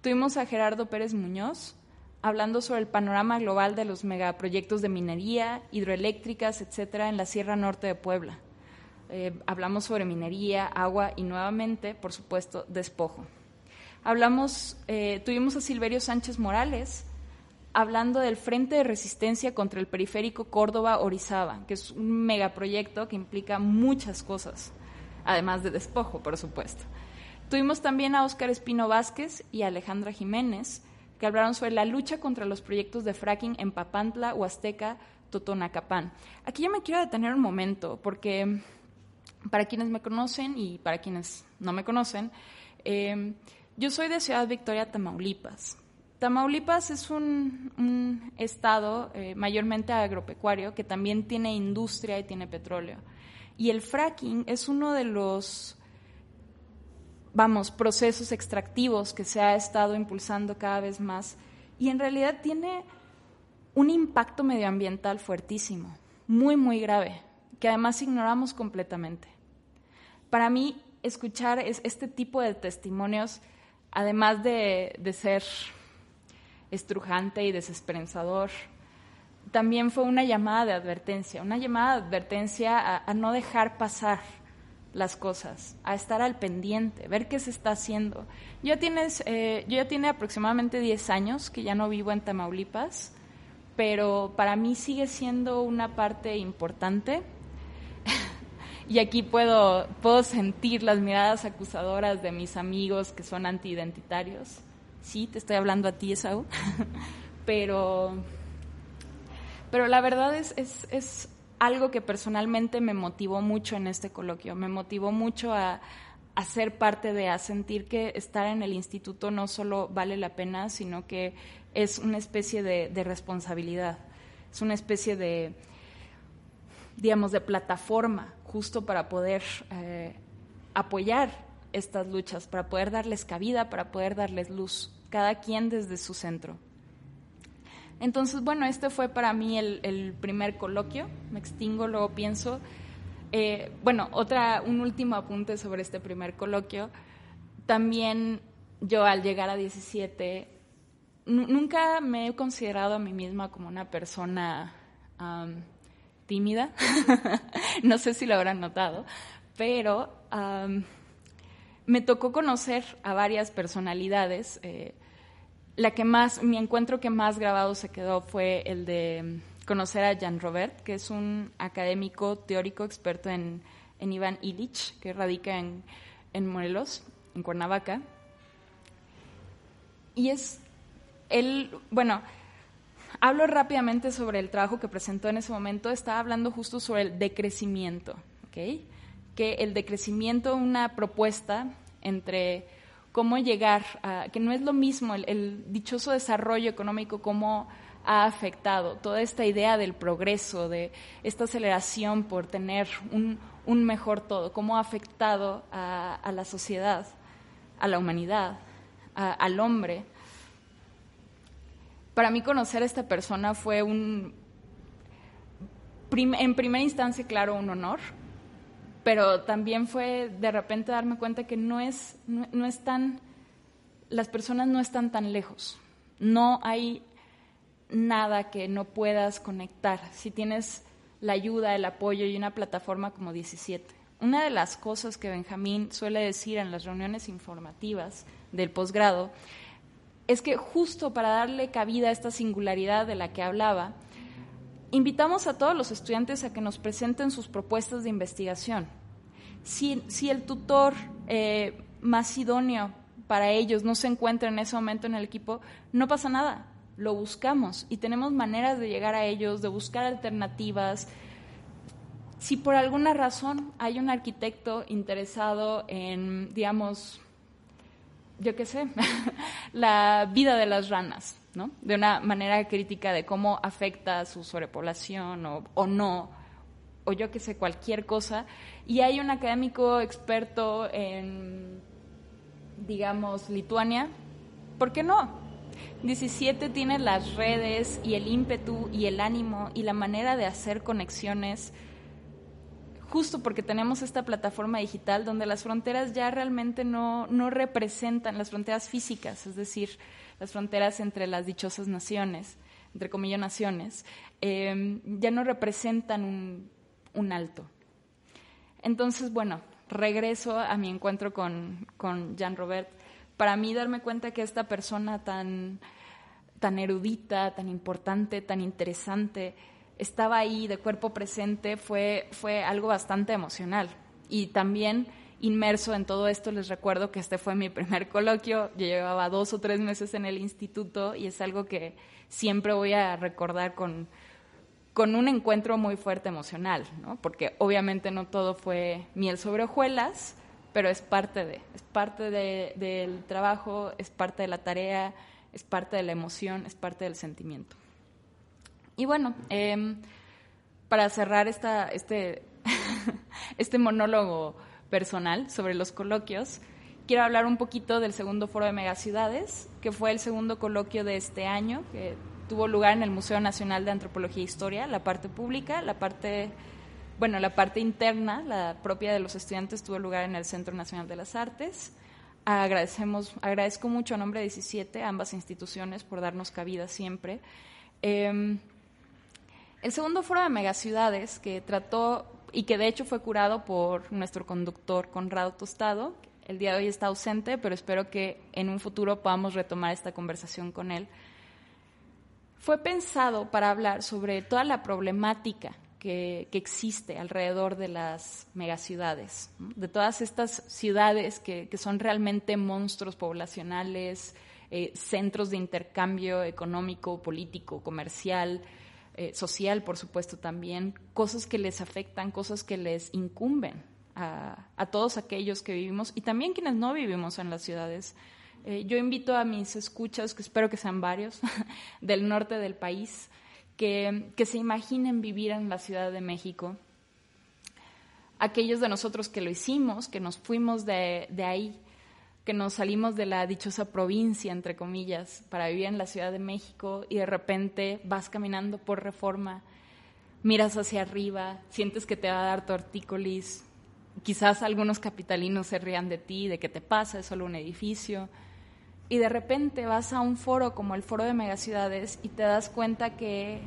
Tuvimos a Gerardo Pérez Muñoz hablando sobre el panorama global de los megaproyectos de minería, hidroeléctricas, etcétera, en la Sierra Norte de Puebla. Eh, hablamos sobre minería, agua y nuevamente, por supuesto, despojo. Hablamos, eh, tuvimos a Silverio Sánchez Morales hablando del Frente de Resistencia contra el Periférico Córdoba-Orizaba, que es un megaproyecto que implica muchas cosas, además de despojo, por supuesto. Tuvimos también a Óscar Espino Vázquez y Alejandra Jiménez, que hablaron sobre la lucha contra los proyectos de fracking en Papantla, Huasteca, Totonacapán. Aquí yo me quiero detener un momento, porque para quienes me conocen y para quienes no me conocen, eh, yo soy de Ciudad Victoria, Tamaulipas. Tamaulipas es un, estado eh, mayormente agropecuario que también tiene industria y tiene petróleo. Y el fracking es uno de los vamos, procesos extractivos que se ha estado impulsando cada vez más y en realidad tiene un impacto medioambiental fuertísimo, muy, muy grave, que además ignoramos completamente. Para mí, escuchar este tipo de testimonios, además de, ser estrujante y desesperanzador, también fue una llamada de advertencia, una llamada de advertencia a no dejar pasar las cosas, a estar al pendiente, ver qué se está haciendo. Yo, tienes, eh, yo ya tiene aproximadamente 10 años que ya no vivo en Tamaulipas, pero para mí sigue siendo una parte importante. Y aquí puedo, puedo sentir las miradas acusadoras de mis amigos que son antiidentitarios. Sí, te estoy hablando a ti, Esaú. (laughs) pero, pero la verdad es, es, es algo que personalmente me motivó mucho en este coloquio, me motivó mucho a, ser parte de, a sentir que estar en el instituto no solo vale la pena, sino que es una especie de, responsabilidad, es una especie de, digamos, de plataforma justo para poder eh, apoyar estas luchas, para poder darles cabida, para poder darles luz, cada quien desde su centro. Entonces, bueno, este fue para mí el, primer coloquio. Me extingo, luego pienso. Eh, bueno, otra, un último apunte sobre este primer coloquio. También yo al llegar a 17, nunca me he considerado a mí misma como una persona tímida. (laughs) no sé si lo habrán notado, pero me tocó conocer a varias personalidades. Eh, la que más, mi encuentro que más grabado se quedó fue el de conocer a Jan Robert, que es un académico teórico experto en, Iván Illich, que radica en, en Morelos, en Cuernavaca. Y es, él, bueno, hablo rápidamente sobre el trabajo que presentó en ese momento, estaba hablando justo sobre el decrecimiento, ¿ok? Que el decrecimiento, una propuesta entre cómo llegar a, que no es lo mismo el, dichoso desarrollo económico, cómo ha afectado toda esta idea del progreso, de esta aceleración por tener un, mejor todo, cómo ha afectado a, la sociedad, a la humanidad, al hombre. Para mí conocer a esta persona fue un, en primera instancia, claro, un honor, pero también fue de repente darme cuenta que no es, no, tan, las personas no están tan lejos, no hay nada que no puedas conectar. Si tienes la ayuda, el apoyo y una plataforma como 17. Una de las cosas que Benjamín suele decir en las reuniones informativas del posgrado es que justo para darle cabida a esta singularidad de la que hablaba, invitamos a todos los estudiantes a que nos presenten sus propuestas de investigación. Si, el tutor eh, más idóneo para ellos no se encuentra en ese momento en el equipo, no pasa nada, lo buscamos y tenemos maneras de llegar a ellos, de buscar alternativas. Si por alguna razón hay un arquitecto interesado en, digamos, yo qué sé, (laughs) la vida de las ranas, ¿no? De una manera crítica de cómo afecta su sobrepoblación o, o no, o yo qué sé, cualquier cosa. Y hay un académico experto en, digamos, Lituania, ¿por qué no? 17 tiene las redes y el ímpetu y el ánimo y la manera de hacer conexiones justo porque tenemos esta plataforma digital donde las fronteras ya realmente no, no representan las fronteras físicas, es decir, las fronteras entre las dichosas naciones, entre comillas naciones, em, ya no representan un, un, alto. Entonces, bueno, regreso a mi encuentro con, con Jean Robert. Para mí darme cuenta que esta persona tan, tan erudita, tan importante, tan interesante, estaba ahí de cuerpo presente fue, fue algo bastante emocional. Y también inmerso en todo esto, les recuerdo que este fue mi primer coloquio, yo llevaba dos o tres meses en el instituto y es algo que siempre voy a recordar con, con un encuentro muy fuerte emocional, ¿no? porque obviamente no todo fue miel sobre hojuelas, pero es parte de, es parte de, del trabajo, es parte de la tarea, es parte de la emoción, es parte del sentimiento. Y bueno, em, para cerrar esta, este, (laughs) este monólogo personal sobre los coloquios, quiero hablar un poquito del segundo foro de megaciudades, que fue el segundo coloquio de este año, que tuvo lugar en el Museo Nacional de Antropología e Historia, la parte pública, la parte, bueno, la parte interna, la propia de los estudiantes, tuvo lugar en el Centro Nacional de las Artes. Agradecemos, agradezco mucho a nombre de 17 a ambas instituciones por darnos cabida siempre. Em, el segundo foro de megaciudades que trató y que de hecho fue curado por nuestro conductor Conrado Tostado, el día de hoy está ausente, pero espero que en un futuro podamos retomar esta conversación con él. Fue pensado para hablar sobre toda la problemática que, existe alrededor de las megaciudades, de todas estas ciudades que, son realmente monstruos poblacionales, eh, centros de intercambio económico, político, comercial, eh, social, por supuesto, también, cosas que les afectan, cosas que les incumben a, todos aquellos que vivimos y también quienes no vivimos en las ciudades. Eh, yo invito a mis escuchas, que espero que sean varios, (laughs) del norte del país, que, se imaginen vivir en la Ciudad de México. Aquellos de nosotros que lo hicimos, que nos fuimos de, de ahí, que nos salimos de la dichosa provincia, entre comillas, para vivir en la Ciudad de México y de repente vas caminando por reforma, miras hacia arriba, sientes que te va a dar tortícolis, quizás algunos capitalinos se rían de ti, de que te pasa, es solo un edificio, y de repente vas a un foro como el Foro de Megaciudades y te das cuenta que,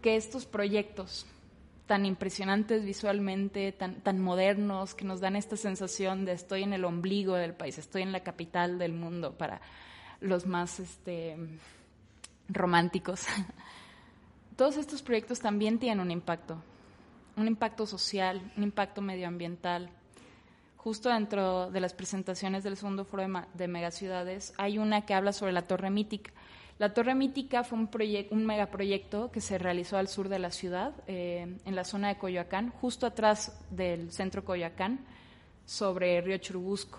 que estos proyectos tan impresionantes visualmente, tan, tan modernos, que nos dan esta sensación de estoy en el ombligo del país, estoy en la capital del mundo para los más este, románticos. (laughs) Todos estos proyectos también tienen un impacto, un impacto social, un impacto medioambiental. Justo dentro de las presentaciones del segundo foro de, megaciudades hay una que habla sobre la torre mítica la Torre Mítica fue un, megaproyecto que se realizó al sur de la ciudad, eh, en la zona de Coyoacán, justo atrás del centro Coyoacán, sobre Río Churubusco,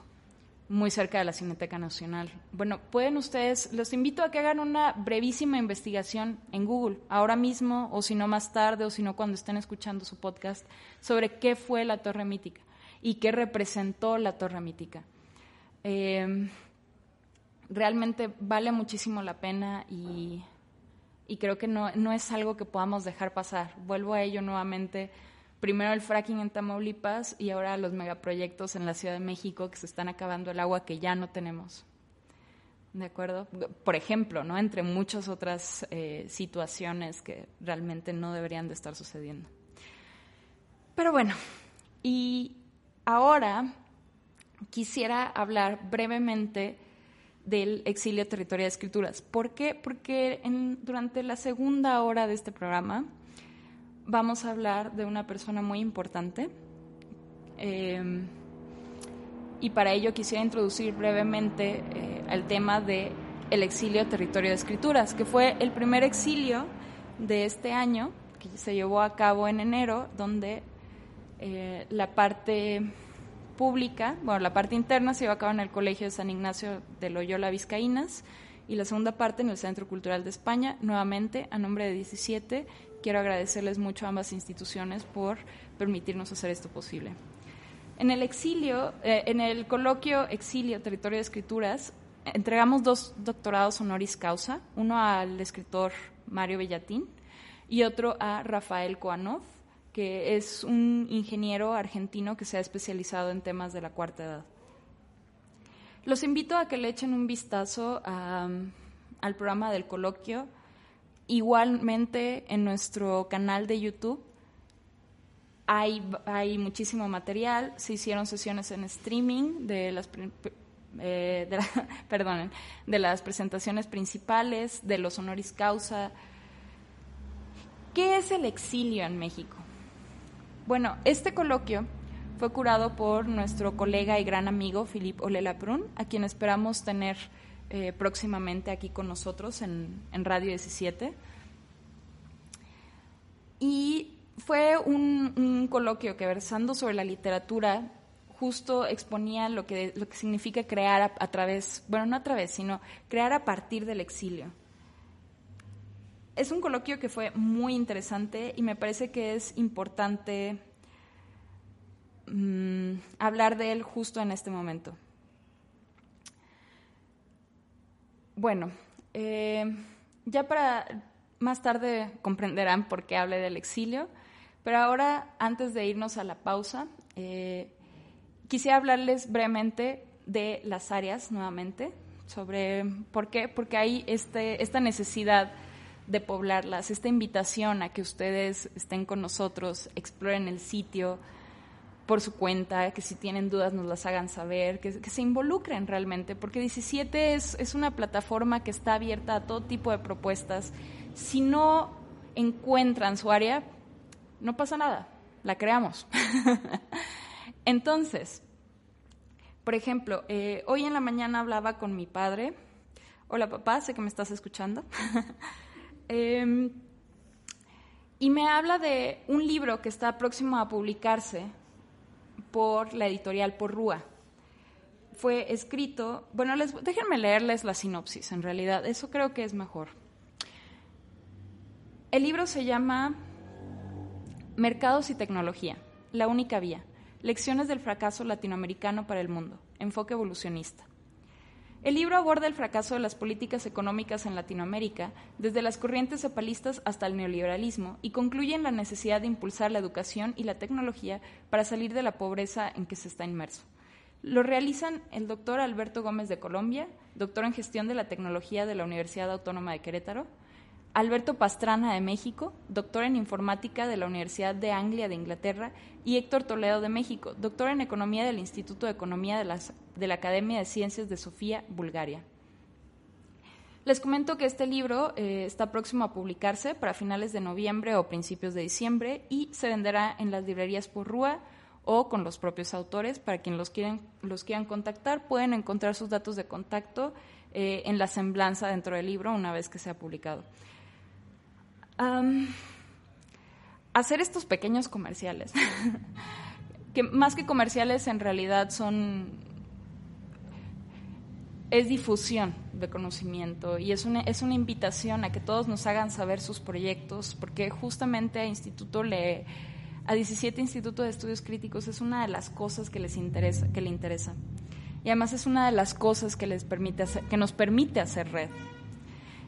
muy cerca de la Cineteca Nacional. Bueno, pueden ustedes, los invito a que hagan una brevísima investigación en Google, ahora mismo, o si no más tarde, o si no cuando estén escuchando su podcast, sobre qué fue la Torre Mítica y qué representó la Torre Mítica. Eh, realmente vale muchísimo la pena y, creo que no, no, es algo que podamos dejar pasar. Vuelvo a ello nuevamente. Primero el fracking en Tamaulipas y ahora los megaproyectos en la Ciudad de México que se están acabando el agua que ya no tenemos. ¿De acuerdo? Por ejemplo, ¿no? Entre muchas otras eh, situaciones que realmente no deberían de estar sucediendo. Pero bueno, y ahora quisiera hablar brevemente del exilio territorial de escrituras. ¿Por qué? Porque durante la segunda hora de este programa vamos a hablar de una persona muy importante. Em, y para ello quisiera introducir brevemente eh, el tema de el exilio territorio de escrituras, que fue el primer exilio de este año, que se llevó a cabo en enero, donde eh, la parte pública, bueno, la parte interna se llevó a cabo en el Colegio de San Ignacio de Loyola Vizcaínas y la segunda parte en el Centro Cultural de España. Nuevamente, a nombre de 17, quiero agradecerles mucho a ambas instituciones por permitirnos hacer esto posible. En el exilio, eh, en el coloquio Exilio, Territorio de Escrituras, entregamos dos doctorados honoris causa, uno al escritor Mario Bellatín y otro a Rafael Koanov, que es un ingeniero argentino que se ha especializado en temas de la cuarta edad. Los invito a que le echen un vistazo al programa del coloquio. Igualmente en nuestro canal de YouTube hay, hay muchísimo material. Se hicieron sesiones en streaming de las, eh, (laughs) de las presentaciones principales, de los honoris causa. ¿Qué es el exilio en México? Bueno, este coloquio fue curado por nuestro colega y gran amigo Philippe Olela Prun, a quien esperamos tener eh, próximamente aquí con nosotros en, Radio 17. Y fue un, coloquio que versando sobre la literatura justo exponía lo que, lo que significa crear a, través, bueno, no a través, sino crear a partir del exilio. Es un coloquio que fue muy interesante y me parece que es importante mm, hablar de él justo en este momento. Bueno, eh, ya para más tarde comprenderán por qué hablé del exilio, pero ahora, antes de irnos a la pausa, eh, quisiera hablarles brevemente de las áreas nuevamente, sobre por qué, porque hay este, esta necesidad de poblarlas, esta invitación a que ustedes estén con nosotros, exploren el sitio por su cuenta, que si tienen dudas nos las hagan saber, que, se involucren realmente, porque 17 es, es una plataforma que está abierta a todo tipo de propuestas. Si no encuentran su área, no pasa nada, la creamos. (laughs) Entonces, por ejemplo, eh, hoy en la mañana hablaba con mi padre. Hola papá, sé que me estás escuchando. (laughs) Em, y me habla de un libro que está próximo a publicarse por la editorial Porrúa. Fue escrito, bueno, les, déjenme leerles la sinopsis, en realidad, eso creo que es mejor. El libro se llama Mercados y Tecnología, la única vía, lecciones del fracaso latinoamericano para el mundo, enfoque evolucionista. El libro aborda el fracaso de las políticas económicas en Latinoamérica, desde las corrientes cepalistas hasta el neoliberalismo, y concluye en la necesidad de impulsar la educación y la tecnología para salir de la pobreza en que se está inmerso. Lo realizan el doctor Alberto Gómez de Colombia, doctor en gestión de la tecnología de la Universidad Autónoma de Querétaro, Alberto Pastrana de México, doctor en informática de la Universidad de Anglia de Inglaterra, y Héctor Toledo de México, doctor en economía del Instituto de Economía de, la Academia de Ciencias de Sofía, Bulgaria. Les comento que este libro eh, está próximo a publicarse para finales de noviembre o principios de diciembre y se venderá en las librerías por Rúa o con los propios autores. Para quienes los quieran contactar, pueden encontrar sus datos de contacto eh, en la semblanza dentro del libro una vez que sea publicado hacer estos pequeños comerciales, que más que comerciales en realidad son es difusión de conocimiento y es una, es una invitación a que todos nos hagan saber sus proyectos, porque justamente a Instituto le, a 17 Institutos de Estudios Críticos es una de las cosas que les interesa, que le interesa. Y además es una de las cosas que les permite hacer, que nos permite hacer red.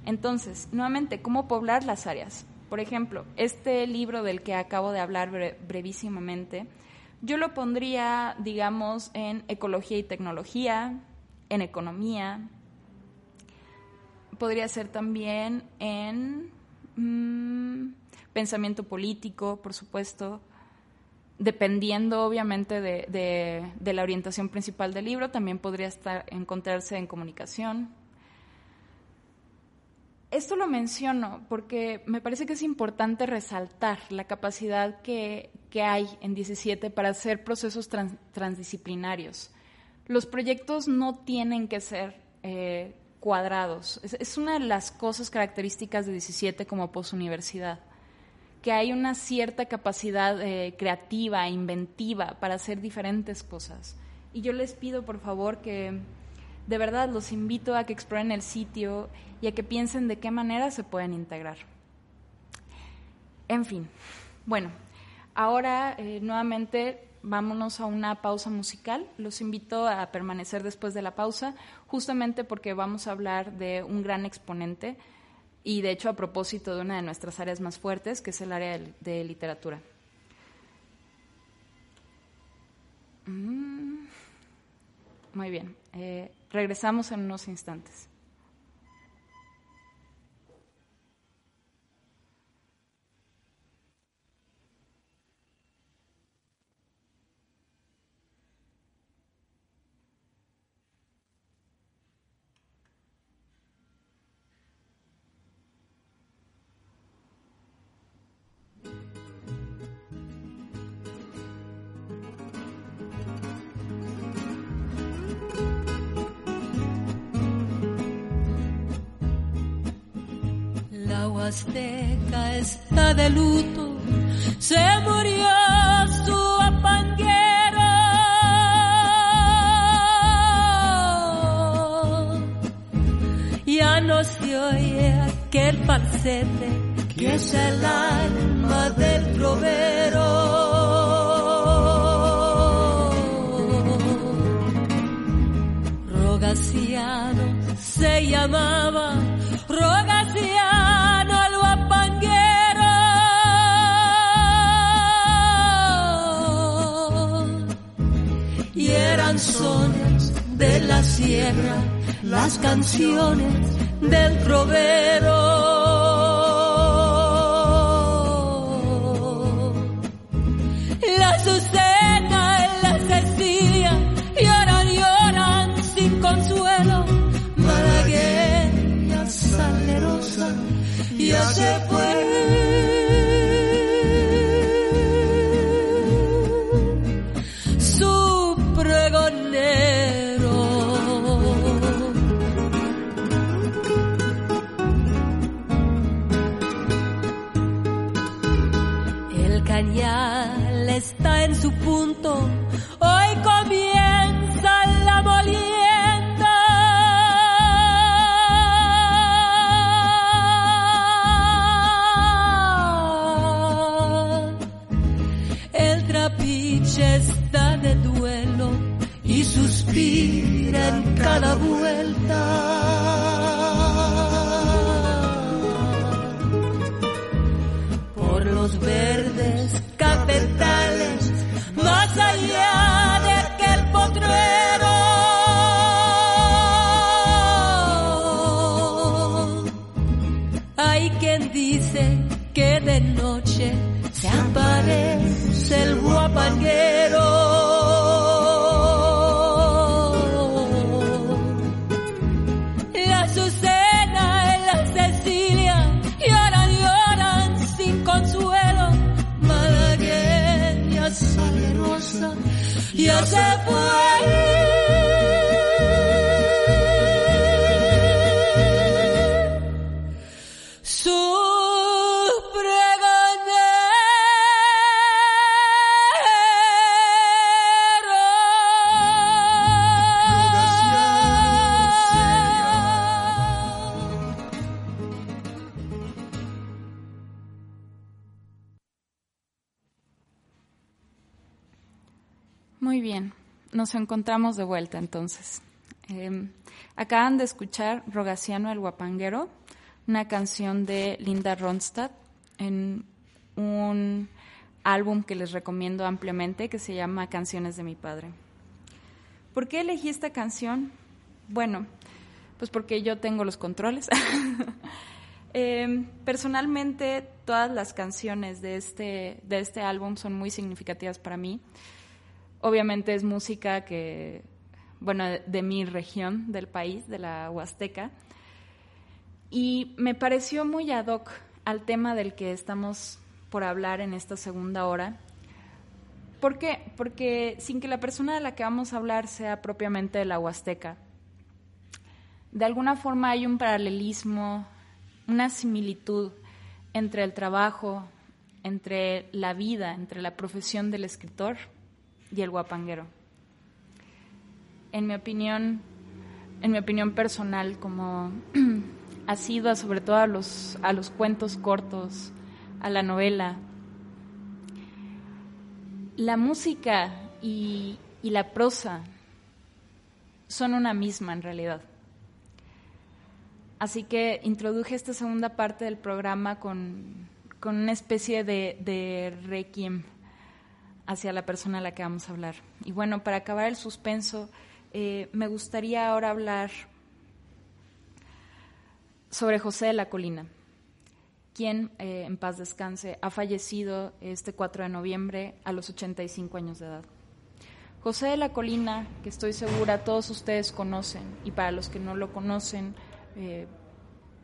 Entonces, nuevamente, ¿cómo poblar las áreas? Por ejemplo, este libro del que acabo de hablar brevísimamente, yo lo pondría, digamos, en ecología y tecnología, en economía, podría ser también en mm, pensamiento político, por supuesto, dependiendo obviamente de, de, la orientación principal del libro, también podría estar, encontrarse en comunicación. Esto lo menciono porque me parece que es importante resaltar la capacidad que, que hay en 17 para hacer procesos transdisciplinarios. Los proyectos no tienen que ser eh, cuadrados. Es, una de las cosas características de 17 como posuniversidad que hay una cierta capacidad eh, creativa, inventiva para hacer diferentes cosas. Y yo les pido, por favor, que de verdad los invito a que exploren el sitio y a que piensen de qué manera se pueden integrar. En fin, bueno, ahora eh, nuevamente vámonos a una pausa musical. Los invito a permanecer después de la pausa, justamente porque vamos a hablar de un gran exponente y de hecho a propósito de una de nuestras áreas más fuertes, que es el área de, literatura. Mm, muy bien, eh, regresamos en unos instantes. Azteca está de luto, se murió su apanguero. Ya no se oye aquel falsete que es el alma del. Rogaciano se llamaba sierra, las canciones del trovero. Hay quien dice que de noche se aparece el guapanguero. La Azucena y la Cecilia lloran, lloran sin consuelo. Malagueña salerosa ya se fue. Nos encontramos de vuelta entonces. Eh, acaban de escuchar Rogaciano el Guapanguero, una canción de Linda Ronstadt en un álbum que les recomiendo ampliamente que se llama Canciones de mi padre. ¿Por qué elegí esta canción? Bueno, pues porque yo tengo los controles. (laughs) Eh, personalmente todas las canciones de este, de este álbum son muy significativas para mí. Obviamente es música que, bueno, de, mi región, del país, de la Huasteca. Y me pareció muy ad hoc al tema del que estamos por hablar en esta segunda hora. ¿Por qué? Porque sin que la persona de la que vamos a hablar sea propiamente de la Huasteca, de alguna forma hay un paralelismo, una similitud entre el trabajo, entre la vida, entre la profesión del escritor y el guapanguero. En mi opinión, en mi opinión personal, como (clears throat) ha sido sobre todo a los, a los cuentos cortos, a la novela, la música y, la prosa son una misma en realidad. Así que introduje esta segunda parte del programa con, con una especie de requiem hacia la persona a la que vamos a hablar. Y bueno, para acabar el suspenso, eh, me gustaría ahora hablar sobre José de la Colina, quien, eh, en paz descanse, ha fallecido este 4 de noviembre a los 85 años de edad. José de la Colina, que estoy segura todos ustedes conocen, y para los que no lo conocen, eh,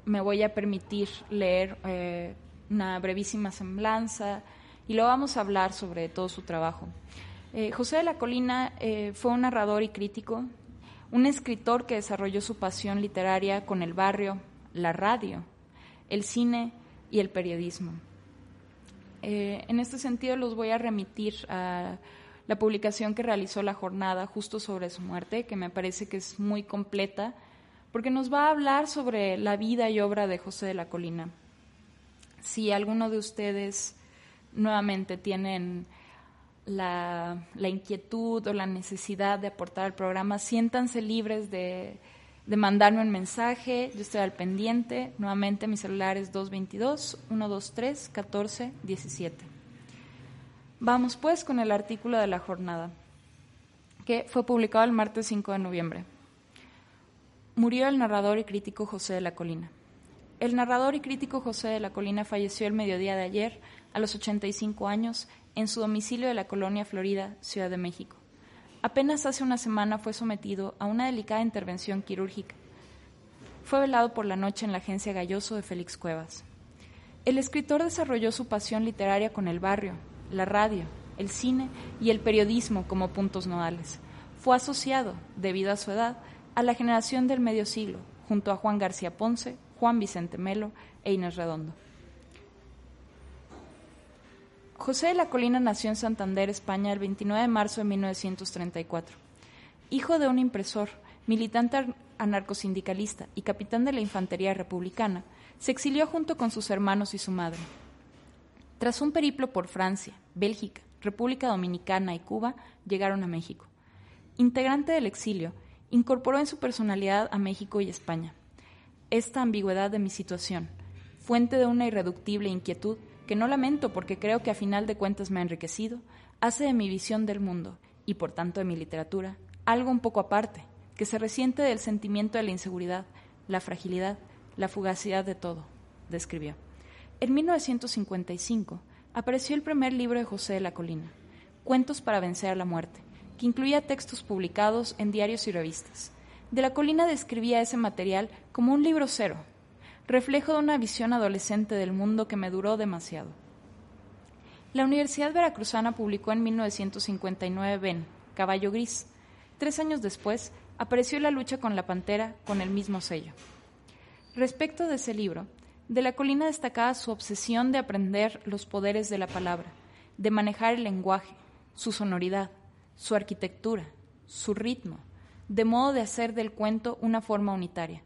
me voy a permitir leer una brevísima semblanza y luego vamos a hablar sobre todo su trabajo. Eh, José de la Colina eh, fue un narrador y crítico, un escritor que desarrolló su pasión literaria con el barrio, la radio, el cine y el periodismo. Eh, en este sentido los voy a remitir a la publicación que realizó la jornada justo sobre su muerte, que me parece que es muy completa, porque nos va a hablar sobre la vida y obra de José de la Colina. Si alguno de ustedes nuevamente tienen la, inquietud o la necesidad de aportar al programa, siéntanse libres de, de mandarme un mensaje. Yo estoy al pendiente. Nuevamente mi celular es 222-123-1417. Vamos pues con el artículo de la jornada, que fue publicado el martes 5 de noviembre. Murió el narrador y crítico José de la Colina. El narrador y crítico José de la Colina falleció el mediodía de ayer a los 85 años, en su domicilio de la colonia Florida, Ciudad de México. Apenas hace una semana fue sometido a una delicada intervención quirúrgica. Fue velado por la noche en la agencia Galloso de Félix Cuevas. El escritor desarrolló su pasión literaria con el barrio, la radio, el cine y el periodismo como puntos nodales. Fue asociado, debido a su edad, a la generación del medio siglo, junto a Juan García Ponce, Juan Vicente Melo e Inés Redondo. José de la Colina nació en Santander, España, el 29 de marzo de 1934. Hijo de un impresor, militante anarcosindicalista y capitán de la Infantería Republicana, se exilió junto con sus hermanos y su madre. Tras un periplo por Francia, Bélgica, República Dominicana y Cuba, llegaron a México. Integrante del exilio, incorporó en su personalidad a México y España. Esta ambigüedad de mi situación, fuente de una irreductible inquietud, que no lamento porque creo que a final de cuentas me ha enriquecido, hace de mi visión del mundo, y por tanto de mi literatura, algo un poco aparte, que se resiente del sentimiento de la inseguridad, la fragilidad, la fugacidad de todo, describió. En 1955 apareció el primer libro de José de la Colina, Cuentos para vencer a la muerte, que incluía textos publicados en diarios y revistas. De la Colina describía ese material como un libro cero, reflejo de una visión adolescente del mundo que me duró demasiado. La Universidad Veracruzana publicó en 1959 Ben, Caballo Gris. Tres años después, apareció La lucha con la pantera con el mismo sello. Respecto de ese libro, de la colina destacaba su obsesión de aprender los poderes de la palabra, de manejar el lenguaje, su sonoridad, su arquitectura, su ritmo, de modo de hacer del cuento una forma unitaria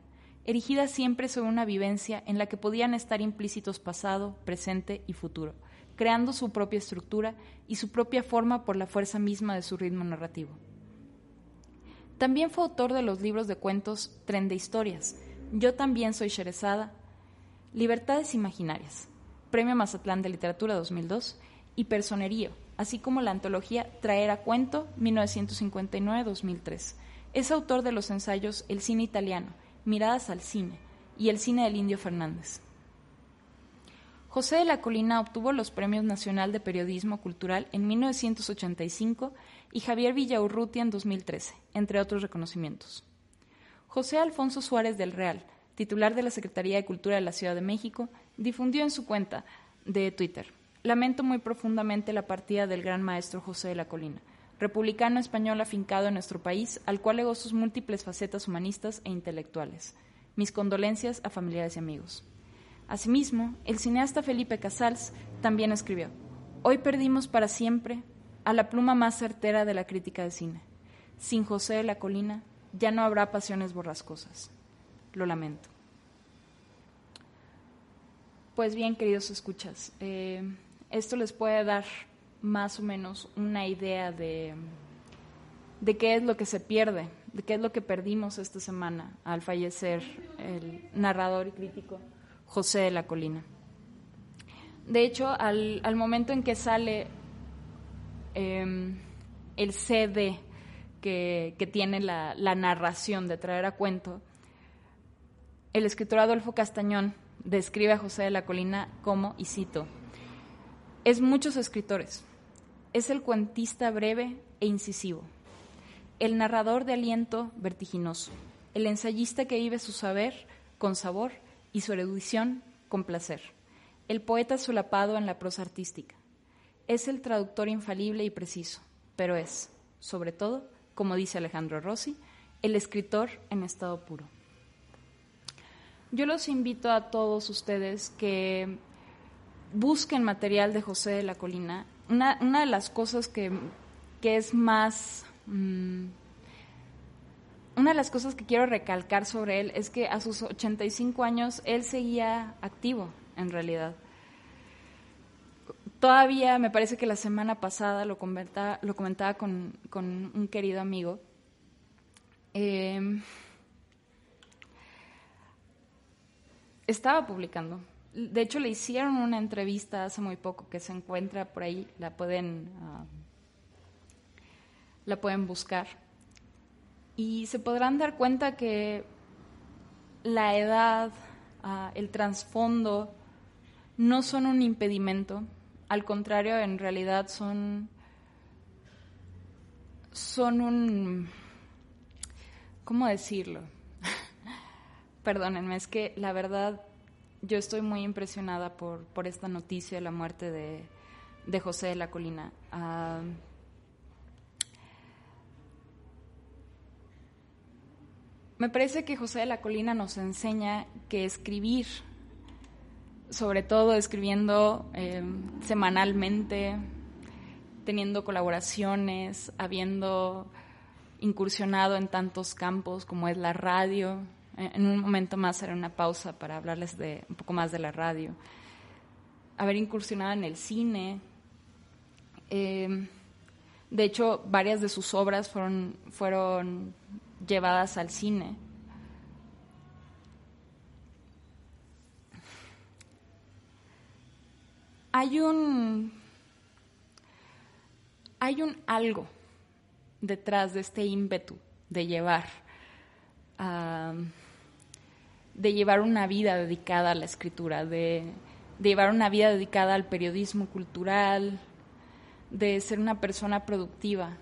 erigida siempre sobre una vivencia en la que podían estar implícitos pasado, presente y futuro, creando su propia estructura y su propia forma por la fuerza misma de su ritmo narrativo. También fue autor de los libros de cuentos Tren de Historias, Yo también soy Sherezada, Libertades Imaginarias, Premio Mazatlán de Literatura 2002 y Personerío, así como la antología Traer a Cuento 1959-2003. Es autor de los ensayos El cine italiano, Miradas al cine y El cine del Indio Fernández. José de la Colina obtuvo los Premios Nacional de Periodismo Cultural en 1985 y Javier Villaurrutia en 2013, entre otros reconocimientos. José Alfonso Suárez del Real, titular de la Secretaría de Cultura de la Ciudad de México, difundió en su cuenta de Twitter, Lamento muy profundamente la partida del gran maestro José de la Colina, republicano español afincado en nuestro país, al cual legó sus múltiples facetas humanistas e intelectuales. Mis condolencias a familiares y amigos. Asimismo, el cineasta Felipe Casals también escribió, Hoy perdimos para siempre a la pluma más certera de la crítica de cine. Sin José de la Colina ya no habrá pasiones borrascosas. Lo lamento. Pues bien, queridos escuchas, eh, esto les puede dar más o menos una idea de, de qué es lo que se pierde, de qué es lo que perdimos esta semana al fallecer el narrador y crítico José de la Colina. De hecho, al, momento en que sale em, el CD que, tiene la, la, narración de traer a cuento, el escritor Adolfo Castañón describe a José de la Colina como, y cito, es muchos escritores, es el cuentista breve e incisivo, el narrador de aliento vertiginoso, el ensayista que vive su saber con sabor y su erudición con placer. El poeta solapado en la prosa artística. Es el traductor infalible y preciso, pero es, sobre todo, como dice Alejandro Rossi, el escritor en estado puro. Yo los invito a todos ustedes que busquen material de José de la Colina. Una, de las cosas que, es más... Mm, una de las cosas que quiero recalcar sobre él es que a sus 85 años él seguía activo, en realidad. Todavía me parece que la semana pasada lo comentaba, lo comentaba con, un querido amigo. Em, estaba publicando. De hecho, le hicieron una entrevista hace muy poco que se encuentra por ahí, la pueden, ah, la pueden buscar y se podrán dar cuenta que la edad, ah, el trasfondo, no son un impedimento, al contrario, en realidad son, son un, ¿cómo decirlo? (laughs) Perdónenme, es que la verdad yo estoy muy impresionada por, por esta noticia de la muerte de, de José de la Colina. Ah, Me parece que José de la Colina nos enseña que escribir, sobre todo escribiendo em, semanalmente, teniendo colaboraciones, habiendo incursionado en tantos campos como es la radio. En un momento más haré una pausa para hablarles de un poco más de la radio. Haber incursionado en el cine. Em, de hecho, varias de sus obras fueron, fueron llevadas al cine. Hay un hay un algo detrás de este ímpetu de llevar de llevar una vida dedicada a la escritura, de, de llevar una vida dedicada al periodismo cultural, de ser una persona productiva.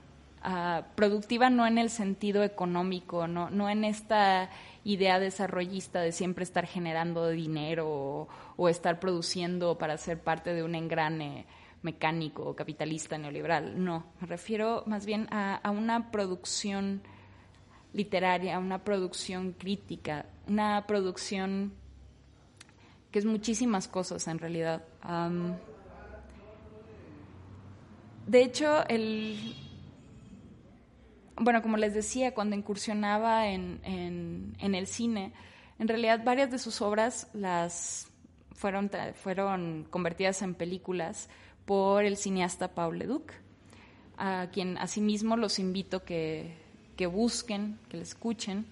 Ah, productiva no en el sentido económico, no, no en esta idea desarrollista de siempre estar generando dinero o, estar produciendo para ser parte de un engrane mecánico, capitalista, neoliberal. No, me refiero más bien a, una producción literaria, una producción crítica, una producción que es muchísimas cosas en realidad. de hecho, el, bueno, como les decía, cuando incursionaba en, en, el cine, en realidad varias de sus obras las fueron, fueron convertidas en películas por el cineasta Paul Leduc, a quien asimismo los invito que, que busquen, que le escuchen.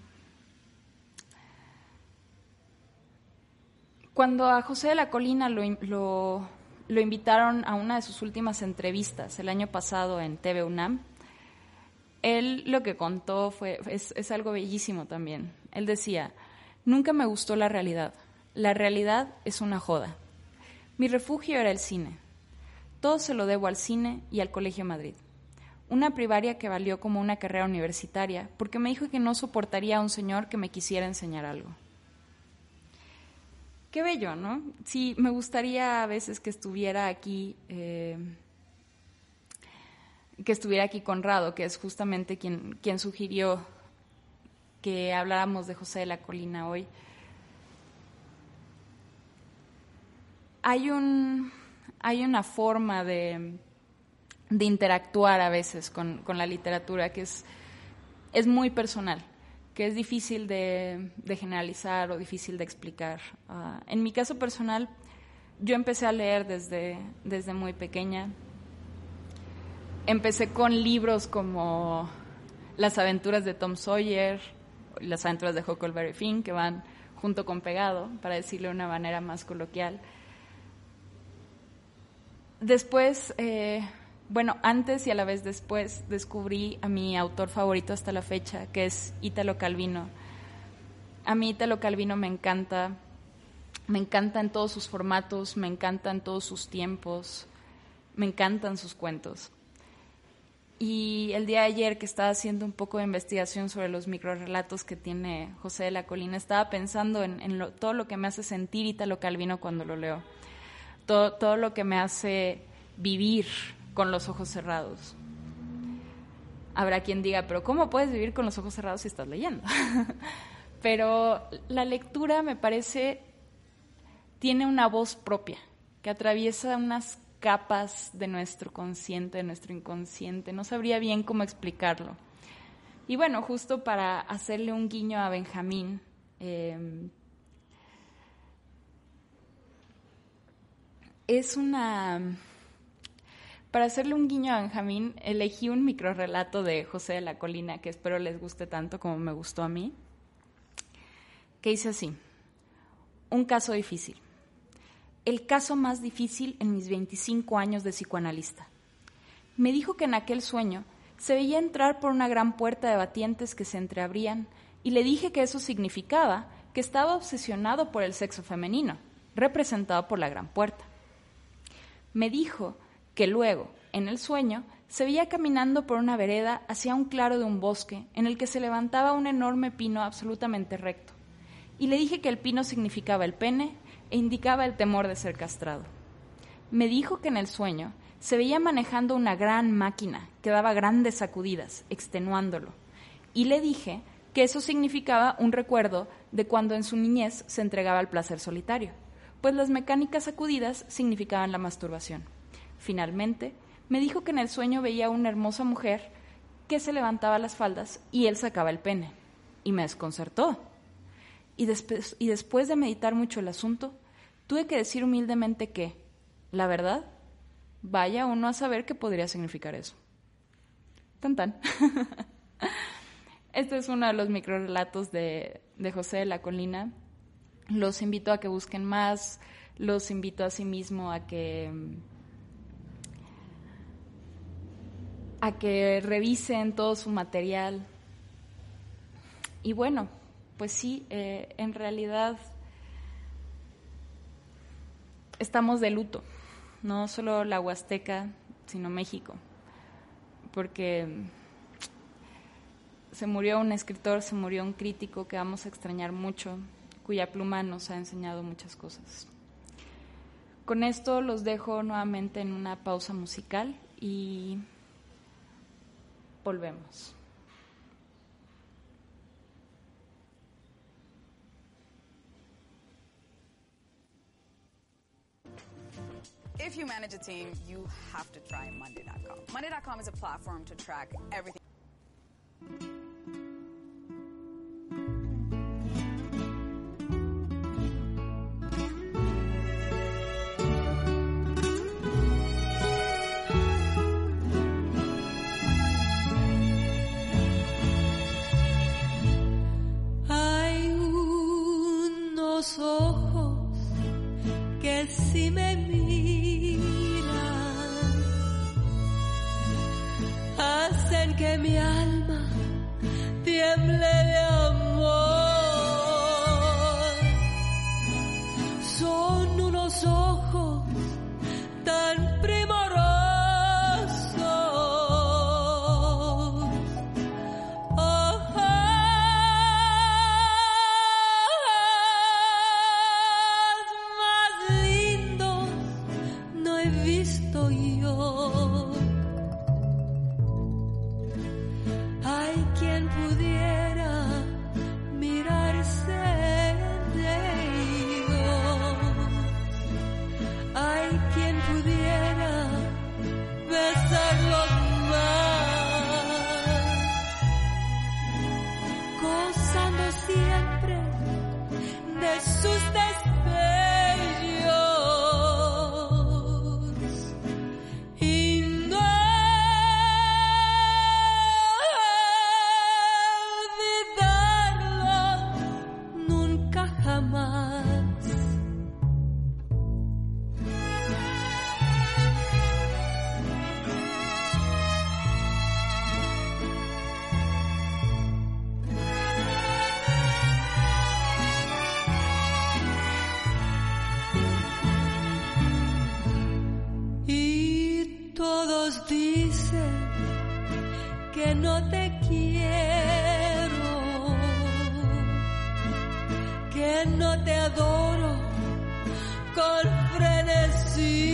Cuando a José de la Colina lo, lo, invitaron a una de sus últimas entrevistas el año pasado en TV UNAM, él lo que contó fue, es, algo bellísimo también. Él decía, nunca me gustó la realidad. La realidad es una joda. Mi refugio era el cine. Todo se lo debo al cine y al Colegio Madrid. Una primaria que valió como una carrera universitaria porque me dijo que no soportaría a un señor que me quisiera enseñar algo. Qué bello, ¿no? Sí, me gustaría a veces que estuviera aquí, eh, que estuviera aquí Conrado, que es justamente quien, quien sugirió que habláramos de José de la Colina hoy. Hay, un, hay una forma de, de interactuar a veces con, con, la literatura que es, es muy personal que es difícil de, generalizar o difícil de explicar. Ah, en mi caso personal, yo empecé a leer desde, desde muy pequeña. Empecé con libros como Las aventuras de Tom Sawyer, Las aventuras de Huckleberry Finn, que van junto con pegado, para decirlo de una manera más coloquial. Después eh, bueno, antes y a la vez después descubrí a mi autor favorito hasta la fecha, que es Ítalo Calvino. A mí Ítalo Calvino me encanta, me encanta en todos sus formatos, me encanta en todos sus tiempos, me encantan sus cuentos. Y el día de ayer que estaba haciendo un poco de investigación sobre los microrelatos que tiene José de la Colina, estaba pensando en, todo lo que me hace sentir Ítalo Calvino cuando lo leo, todo, todo lo que me hace vivir con los ojos cerrados. Habrá quien diga, pero ¿cómo puedes vivir con los ojos cerrados si estás leyendo? (laughs) pero la lectura me parece tiene una voz propia que atraviesa unas capas de nuestro consciente, de nuestro inconsciente. No sabría bien cómo explicarlo. Y bueno, justo para hacerle un guiño a Benjamín, eh, es una para hacerle un guiño a Benjamín, elegí un microrelato de José de la Colina que espero les guste tanto como me gustó a mí, que dice así, un caso difícil. El caso más difícil en mis 25 años de psicoanalista. Me dijo que en aquel sueño se veía entrar por una gran puerta de batientes que se entreabrían y le dije que eso significaba que estaba obsesionado por el sexo femenino, representado por la gran puerta. Me dijo que luego, en el sueño, se veía caminando por una vereda hacia un claro de un bosque en el que se levantaba un enorme pino absolutamente recto. Y le dije que el pino significaba el pene e indicaba el temor de ser castrado. Me dijo que en el sueño se veía manejando una gran máquina que daba grandes sacudidas, extenuándolo. Y le dije que eso significaba un recuerdo de cuando en su niñez se entregaba al placer solitario, pues las mecánicas sacudidas significaban la masturbación. Finalmente, me dijo que en el sueño veía una hermosa mujer que se levantaba las faldas y él sacaba el pene. Y me desconcertó. Y después, y después de meditar mucho el asunto, tuve que decir humildemente que, la verdad, vaya uno a saber qué podría significar eso. Tan tan. (laughs) Este es uno de los microrelatos de, de José de la Colina. Los invito a que busquen más, los invito a sí mismo a que a que revisen todo su material. Y bueno, pues sí, eh, en realidad estamos de luto, no solo la Huasteca, sino México, porque se murió un escritor, se murió un crítico que vamos a extrañar mucho, cuya pluma nos ha enseñado muchas cosas. Con esto los dejo nuevamente en una pausa musical y Volvemos. If you manage a team, you have to try Monday.com. Monday.com is a platform to track everything. see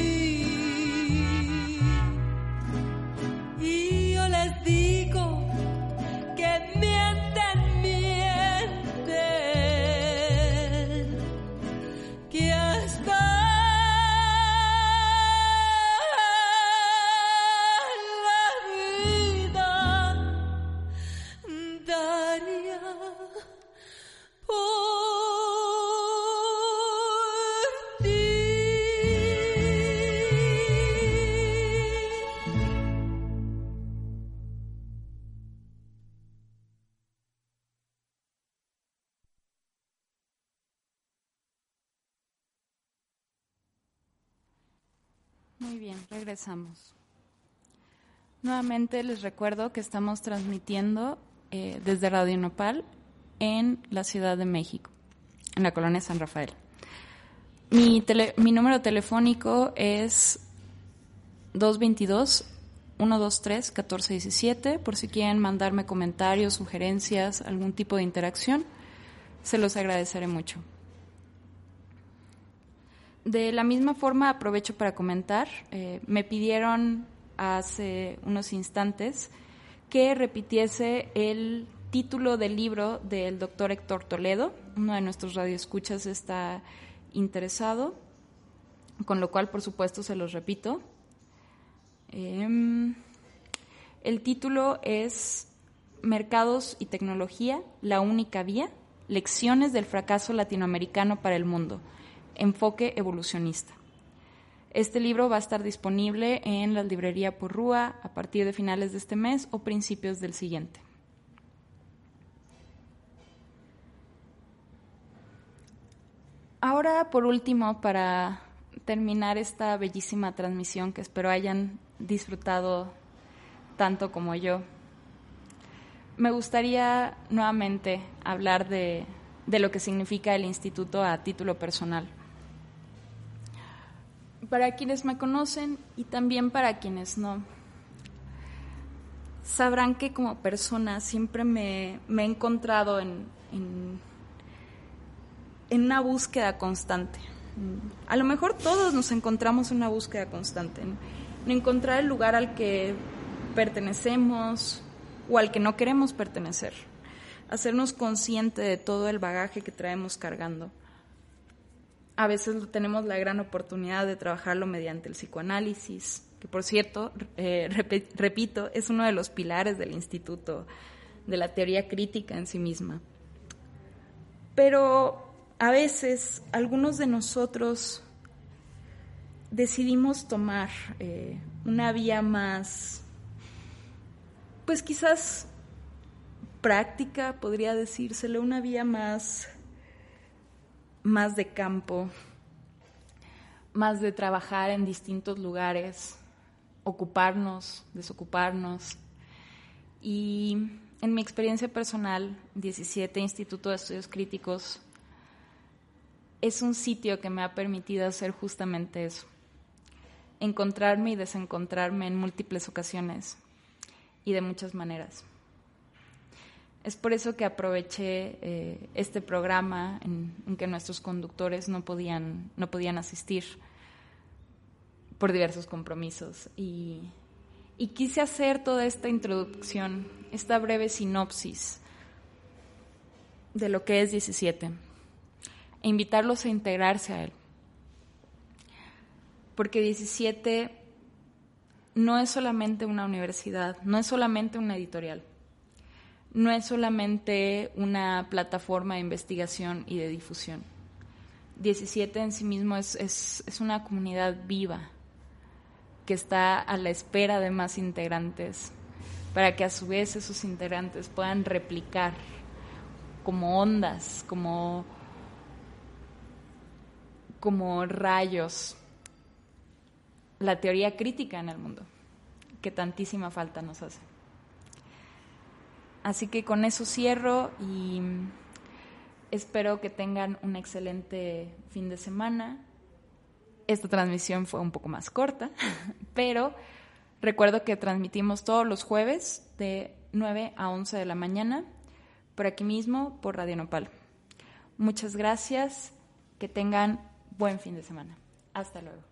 regresamos. Nuevamente les recuerdo que estamos transmitiendo eh, desde Radio Nopal en la Ciudad de México, en la colonia San Rafael. Mi, tele- mi número telefónico es 222-123-1417, por si quieren mandarme comentarios, sugerencias, algún tipo de interacción, se los agradeceré mucho. De la misma forma, aprovecho para comentar, eh, me pidieron hace unos instantes que repitiese el título del libro del doctor Héctor Toledo. Uno de nuestros radioescuchas está interesado, con lo cual, por supuesto, se los repito. Em, el título es Mercados y Tecnología, la única vía, lecciones del fracaso latinoamericano para el mundo, enfoque evolucionista. Este libro va a estar disponible en la librería Porrúa a partir de finales de este mes o principios del siguiente. Ahora, por último, para terminar esta bellísima transmisión que espero hayan disfrutado tanto como yo, me gustaría nuevamente hablar de, de lo que significa el instituto a título personal. Para quienes me conocen y también para quienes no, sabrán que como persona siempre me, me he encontrado en, en, una búsqueda constante. A lo mejor todos nos encontramos en una búsqueda constante, en encontrar el lugar al que pertenecemos o al que no queremos pertenecer, hacernos consciente de todo el bagaje que traemos cargando. A veces tenemos la gran oportunidad de trabajarlo mediante el psicoanálisis, que por cierto, eh, rep repito, es uno de los pilares del instituto, de la teoría crítica en sí misma. Pero a veces algunos de nosotros decidimos tomar eh, una vía más, pues quizás práctica, podría decírsele, una vía más, más de campo, más de trabajar en distintos lugares, ocuparnos, desocuparnos. Y en mi experiencia personal, 17 Instituto de Estudios Críticos, es un sitio que me ha permitido hacer justamente eso, encontrarme y desencontrarme en múltiples ocasiones y de muchas maneras. Es por eso que aproveché eh, este programa en, que nuestros conductores no podían, no podían asistir por diversos compromisos y quise hacer toda esta introducción, esta breve sinopsis de lo que es 17 e invitarlos a integrarse a él. Porque 17 no es solamente una universidad, no es solamente una editorial. No es solamente una plataforma de investigación y de difusión. 17 en sí mismo es, es una comunidad viva que está a la espera de más integrantes para que a su vez esos integrantes puedan replicar como ondas, como, como rayos, la teoría crítica en el mundo, que tantísima falta nos hace. Así que con eso cierro y espero que tengan un excelente fin de semana. Esta transmisión fue un poco más corta, (laughs) pero recuerdo que transmitimos todos los jueves de 9 a 11 de la mañana por aquí mismo por Radio Nopal. Muchas gracias, que tengan buen fin de semana. Hasta luego.